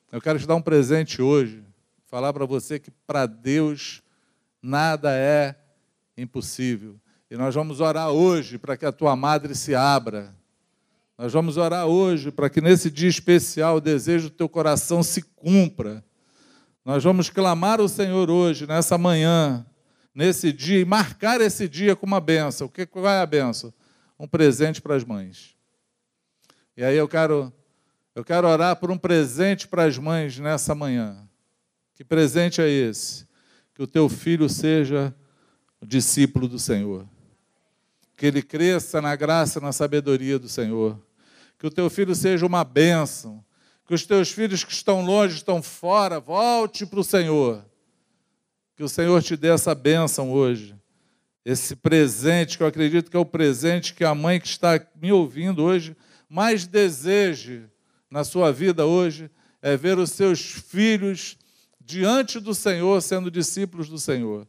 Eu quero te dar um presente hoje, falar para você que para Deus nada é impossível. E nós vamos orar hoje para que a tua madre se abra. Nós vamos orar hoje para que nesse dia especial o desejo do teu coração se cumpra. Nós vamos clamar ao Senhor hoje, nessa manhã, nesse dia, e marcar esse dia com uma benção. O que é a benção? Um presente para as mães. E aí eu quero, eu quero orar por um presente para as mães nessa manhã. Que presente é esse? Que o teu filho seja o discípulo do Senhor. Que ele cresça na graça e na sabedoria do Senhor. Que o teu filho seja uma bênção. Que os teus filhos que estão longe, estão fora, volte para o Senhor. Que o Senhor te dê essa bênção hoje. Esse presente, que eu acredito que é o presente que a mãe que está me ouvindo hoje mais deseje na sua vida hoje é ver os seus filhos diante do Senhor, sendo discípulos do Senhor.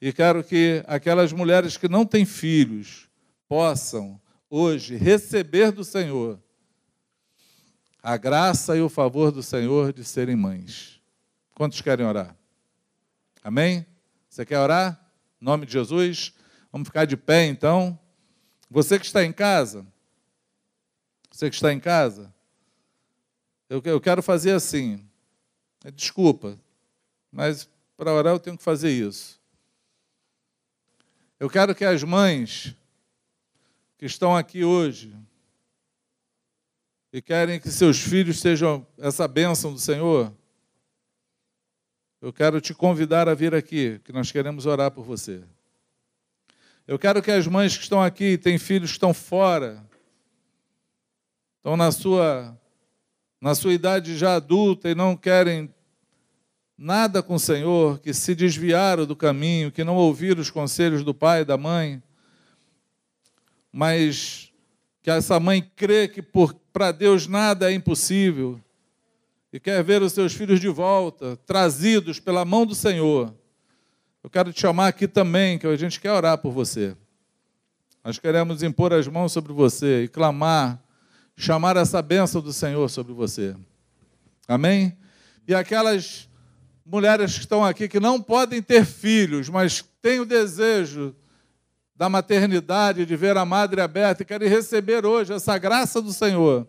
E quero que aquelas mulheres que não têm filhos possam hoje receber do Senhor a graça e o favor do Senhor de serem mães. Quantos querem orar? Amém? Você quer orar? Em nome de Jesus? Vamos ficar de pé então. Você que está em casa, você que está em casa, eu, eu quero fazer assim. Desculpa, mas para orar eu tenho que fazer isso. Eu quero que as mães que estão aqui hoje e querem que seus filhos sejam essa bênção do Senhor, eu quero te convidar a vir aqui, que nós queremos orar por você. Eu quero que as mães que estão aqui, têm filhos que estão fora, estão na sua, na sua idade já adulta e não querem nada com o Senhor, que se desviaram do caminho, que não ouviram os conselhos do pai e da mãe, mas que essa mãe crê que para Deus nada é impossível, e quer ver os seus filhos de volta, trazidos pela mão do Senhor, eu quero te chamar aqui também, que a gente quer orar por você. Nós queremos impor as mãos sobre você e clamar, chamar essa bênção do Senhor sobre você. Amém? E aquelas mulheres que estão aqui que não podem ter filhos, mas têm o desejo da maternidade, de ver a madre aberta e querem receber hoje essa graça do Senhor.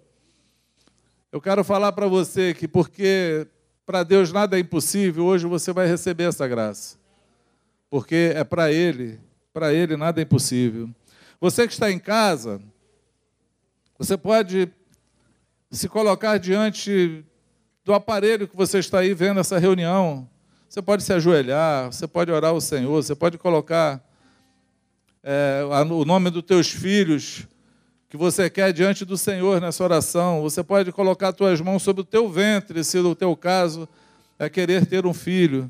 Eu quero falar para você que, porque para Deus nada é impossível, hoje você vai receber essa graça. Porque é para Ele, para Ele nada é impossível. Você que está em casa, você pode se colocar diante do aparelho que você está aí vendo essa reunião. Você pode se ajoelhar, você pode orar ao Senhor, você pode colocar é, o nome dos teus filhos que você quer diante do Senhor nessa oração. Você pode colocar as tuas mãos sobre o teu ventre, se no teu caso é querer ter um filho.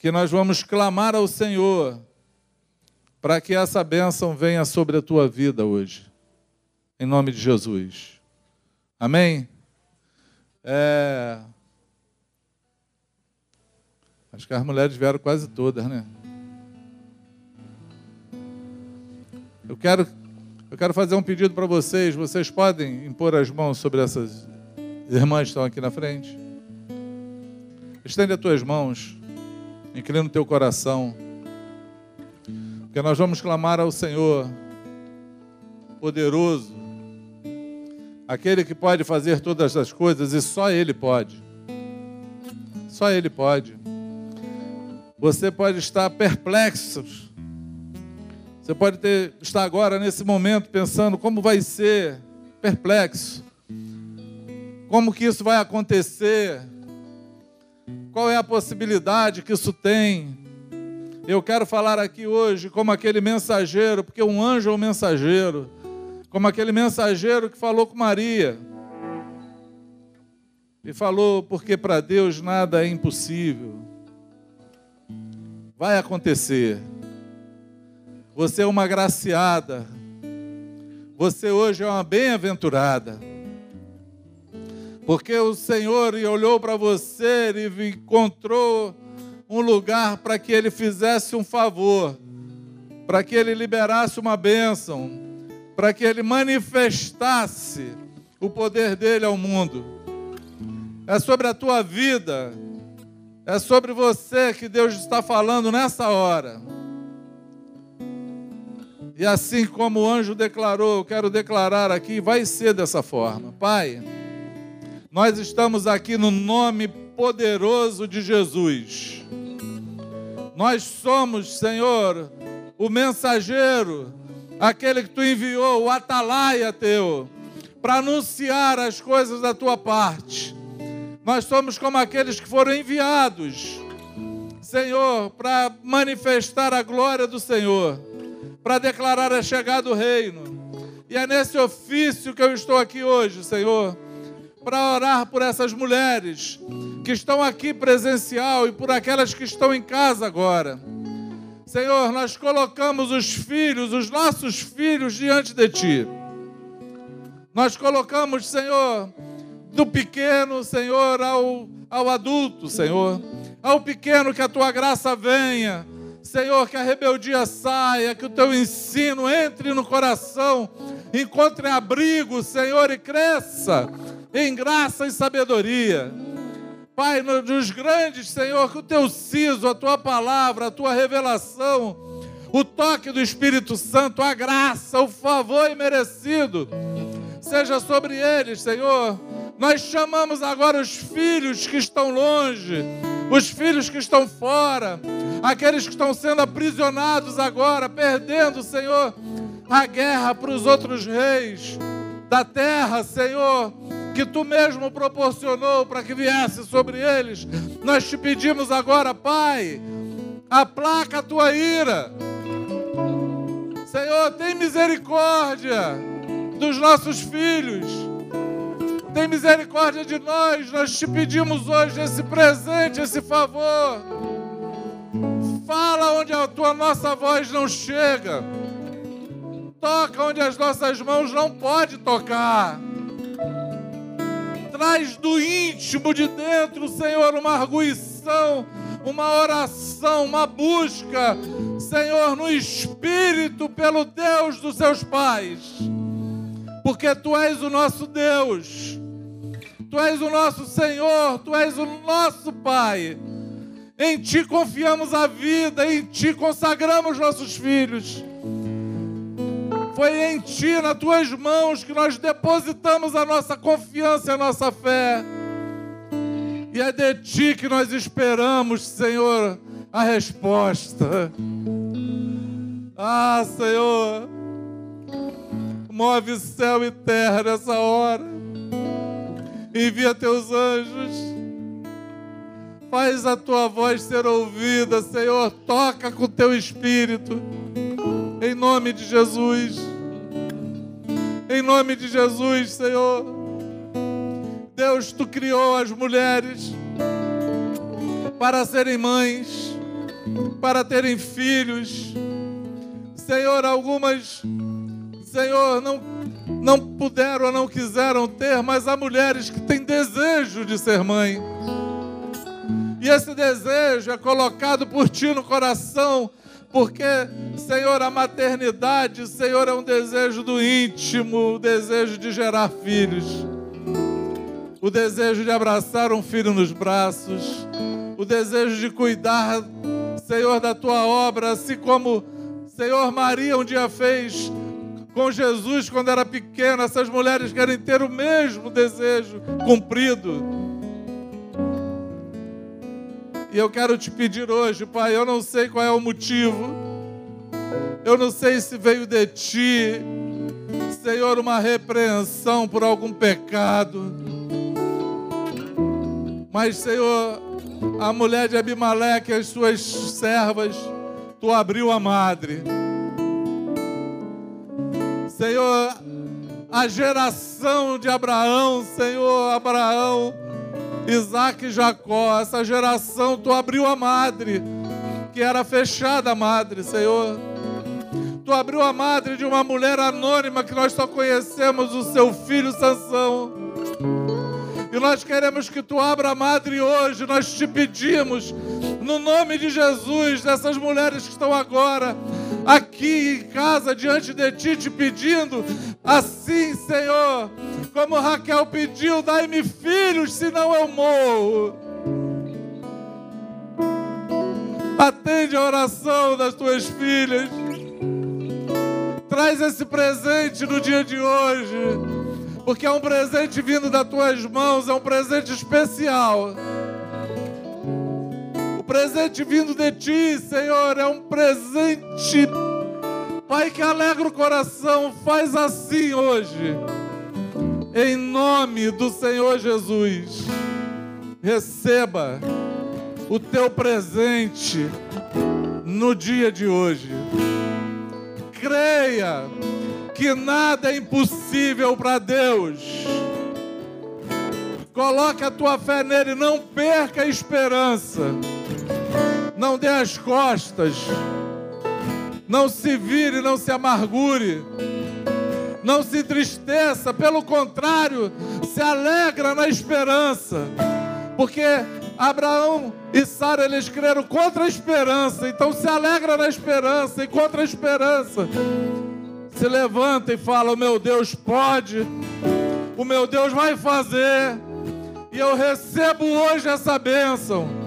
Que nós vamos clamar ao Senhor para que essa bênção venha sobre a tua vida hoje. Em nome de Jesus. Amém? É... Acho que as mulheres vieram quase todas, né? Eu quero eu quero fazer um pedido para vocês. Vocês podem impor as mãos sobre essas irmãs que estão aqui na frente? Estende as tuas mãos, inclina o teu coração, porque nós vamos clamar ao Senhor poderoso, aquele que pode fazer todas as coisas e só Ele pode. Só Ele pode. Você pode estar perplexo você pode ter, estar agora, nesse momento, pensando como vai ser, perplexo. Como que isso vai acontecer? Qual é a possibilidade que isso tem? Eu quero falar aqui hoje como aquele mensageiro, porque um anjo é um mensageiro, como aquele mensageiro que falou com Maria. E falou, porque para Deus nada é impossível. Vai acontecer. Você é uma agraciada. Você hoje é uma bem-aventurada. Porque o Senhor olhou para você e encontrou um lugar para que ele fizesse um favor, para que ele liberasse uma bênção, para que ele manifestasse o poder dele ao mundo. É sobre a tua vida, é sobre você que Deus está falando nessa hora. E assim como o anjo declarou, eu quero declarar aqui, vai ser dessa forma. Pai, nós estamos aqui no nome poderoso de Jesus. Nós somos, Senhor, o mensageiro, aquele que tu enviou, o atalaia teu, para anunciar as coisas da tua parte. Nós somos como aqueles que foram enviados, Senhor, para manifestar a glória do Senhor para declarar a chegada do reino. E é nesse ofício que eu estou aqui hoje, Senhor, para orar por essas mulheres que estão aqui presencial e por aquelas que estão em casa agora. Senhor, nós colocamos os filhos, os nossos filhos diante de Ti. Nós colocamos, Senhor, do pequeno, Senhor, ao, ao adulto, Senhor. Ao pequeno que a Tua graça venha Senhor, que a rebeldia saia, que o teu ensino entre no coração, encontre abrigo, Senhor, e cresça em graça e sabedoria. Pai, nos grandes, Senhor, que o teu siso, a tua palavra, a tua revelação, o toque do Espírito Santo, a graça, o favor imerecido, seja sobre eles, Senhor. Nós chamamos agora os filhos que estão longe, os filhos que estão fora, aqueles que estão sendo aprisionados agora, perdendo, Senhor, a guerra para os outros reis da terra, Senhor, que tu mesmo proporcionou para que viesse sobre eles. Nós te pedimos agora, Pai, aplaca a tua ira. Senhor, tem misericórdia dos nossos filhos. Tem misericórdia de nós. Nós te pedimos hoje esse presente, esse favor. Fala onde a tua nossa voz não chega. Toca onde as nossas mãos não podem tocar. Traz do íntimo de dentro, Senhor, uma arguição, uma oração, uma busca, Senhor, no espírito pelo Deus dos seus pais. Porque tu és o nosso Deus. Tu és o nosso Senhor, tu és o nosso Pai. Em ti confiamos a vida, em ti consagramos nossos filhos. Foi em Ti, nas Tuas mãos, que nós depositamos a nossa confiança e a nossa fé. E é de Ti que nós esperamos, Senhor, a resposta. Ah, Senhor, move céu e terra nessa hora. Envia Teus anjos. Faz a Tua voz ser ouvida, Senhor. Toca com Teu Espírito em nome de Jesus. Em nome de Jesus, Senhor. Deus, tu criou as mulheres para serem mães, para terem filhos. Senhor, algumas, Senhor, não, não puderam ou não quiseram ter, mas há mulheres que têm desejo de ser mãe. E esse desejo é colocado por ti no coração porque, Senhor, a maternidade, Senhor, é um desejo do íntimo, o desejo de gerar filhos, o desejo de abraçar um filho nos braços, o desejo de cuidar, Senhor, da tua obra, assim como, Senhor, Maria um dia fez com Jesus quando era pequena. Essas mulheres querem ter o mesmo desejo cumprido. E eu quero te pedir hoje, Pai, eu não sei qual é o motivo, eu não sei se veio de ti, Senhor, uma repreensão por algum pecado. Mas, Senhor, a mulher de Abimeleque e as suas servas, tu abriu a madre. Senhor, a geração de Abraão, Senhor, Abraão Isaac e Jacó, essa geração, tu abriu a madre, que era fechada a madre, Senhor. Tu abriu a madre de uma mulher anônima que nós só conhecemos o seu filho Sansão. E nós queremos que tu abra a madre hoje, nós te pedimos, no nome de Jesus, dessas mulheres que estão agora aqui em casa diante de ti, te pedindo, assim, Senhor, como Raquel pediu, dai-me filhos, senão eu morro. Atende a oração das tuas filhas. Traz esse presente no dia de hoje, porque é um presente vindo das tuas mãos, é um presente especial. Presente vindo de ti, Senhor, é um presente, Pai, que alegra o coração. Faz assim hoje em nome do Senhor Jesus, receba o teu presente no dia de hoje. Creia que nada é impossível para Deus. Coloque a tua fé nele, não perca a esperança. Não dê as costas. Não se vire, não se amargure não se entristeça, pelo contrário, se alegra na esperança, porque Abraão e Sara eles creram contra a esperança, então se alegra na esperança e contra a esperança. Se levanta e fala: O meu Deus pode, o meu Deus vai fazer, e eu recebo hoje essa bênção.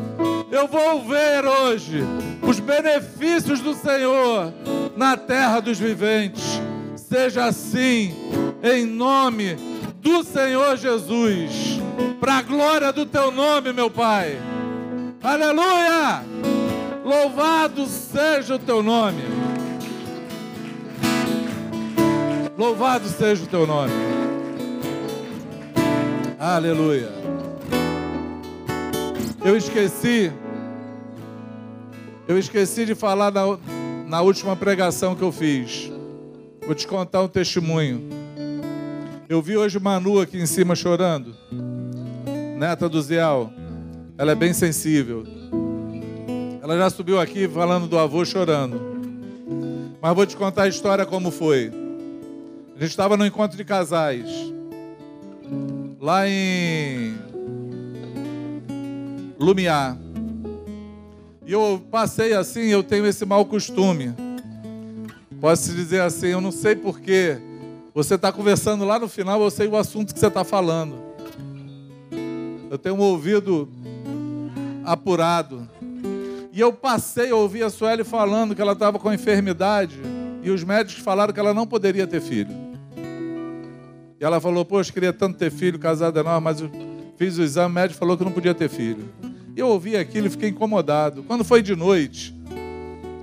Eu vou ver hoje os benefícios do Senhor na terra dos viventes seja assim, em nome do Senhor Jesus, para a glória do teu nome, meu Pai. Aleluia! Louvado seja o teu nome. Louvado seja o teu nome. Aleluia. Eu esqueci, eu esqueci de falar na, na última pregação que eu fiz. Vou te contar um testemunho. Eu vi hoje Manu aqui em cima chorando. Neta do Zial. Ela é bem sensível. Ela já subiu aqui falando do avô chorando. Mas vou te contar a história como foi. A gente estava no encontro de casais. lá em Lumiar. E eu passei assim, eu tenho esse mau costume. Posso dizer assim, eu não sei porquê. Você está conversando lá no final, eu sei o assunto que você está falando. Eu tenho um ouvido apurado. E eu passei, eu ouvi a Sueli falando que ela estava com enfermidade. E os médicos falaram que ela não poderia ter filho. E ela falou, poxa, queria tanto ter filho, casada não, mas eu fiz o exame, o médico falou que não podia ter filho. Eu ouvi aquilo e fiquei incomodado. Quando foi de noite,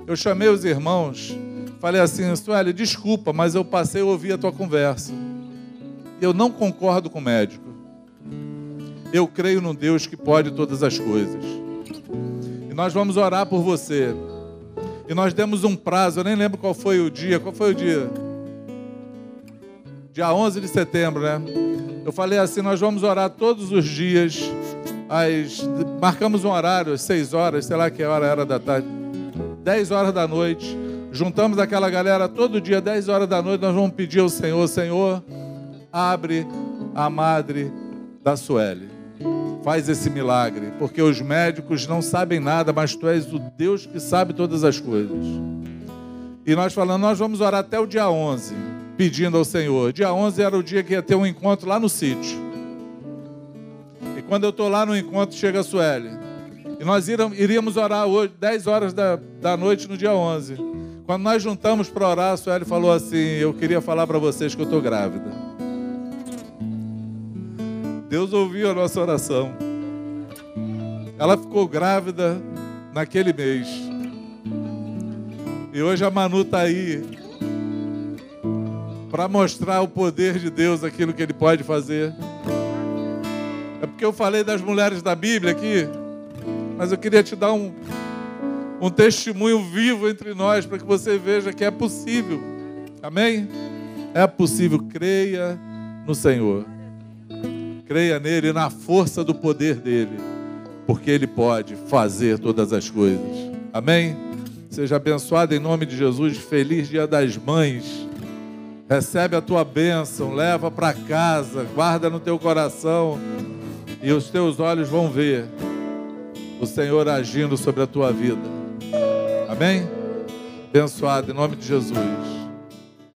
eu chamei os irmãos, falei assim, Sueli, desculpa, mas eu passei a ouvir a tua conversa. Eu não concordo com o médico. Eu creio no Deus que pode todas as coisas. E nós vamos orar por você. E nós demos um prazo, eu nem lembro qual foi o dia. Qual foi o dia? Dia 11 de setembro, né? Eu falei assim: nós vamos orar todos os dias. Às, marcamos um horário, às 6 horas, sei lá que hora era da tarde. 10 horas da noite. Juntamos aquela galera todo dia, 10 horas da noite. Nós vamos pedir ao Senhor: Senhor, abre a madre da Sueli faz esse milagre, porque os médicos não sabem nada, mas tu és o Deus que sabe todas as coisas. E nós falamos, nós vamos orar até o dia 11, pedindo ao Senhor. Dia 11 era o dia que ia ter um encontro lá no sítio. Quando eu estou lá no encontro, chega a Sueli. E nós iríamos orar hoje, 10 horas da, da noite no dia 11. Quando nós juntamos para orar, a Sueli falou assim: Eu queria falar para vocês que eu estou grávida. Deus ouviu a nossa oração. Ela ficou grávida naquele mês. E hoje a Manu está aí para mostrar o poder de Deus, aquilo que Ele pode fazer. É porque eu falei das mulheres da Bíblia aqui, mas eu queria te dar um, um testemunho vivo entre nós para que você veja que é possível. Amém? É possível, creia no Senhor. Creia nele na força do poder dele, porque ele pode fazer todas as coisas. Amém? Seja abençoado em nome de Jesus. Feliz Dia das Mães. Recebe a tua bênção, leva para casa, guarda no teu coração e os teus olhos vão ver o Senhor agindo sobre a tua vida. Amém? Abençoado em nome de Jesus.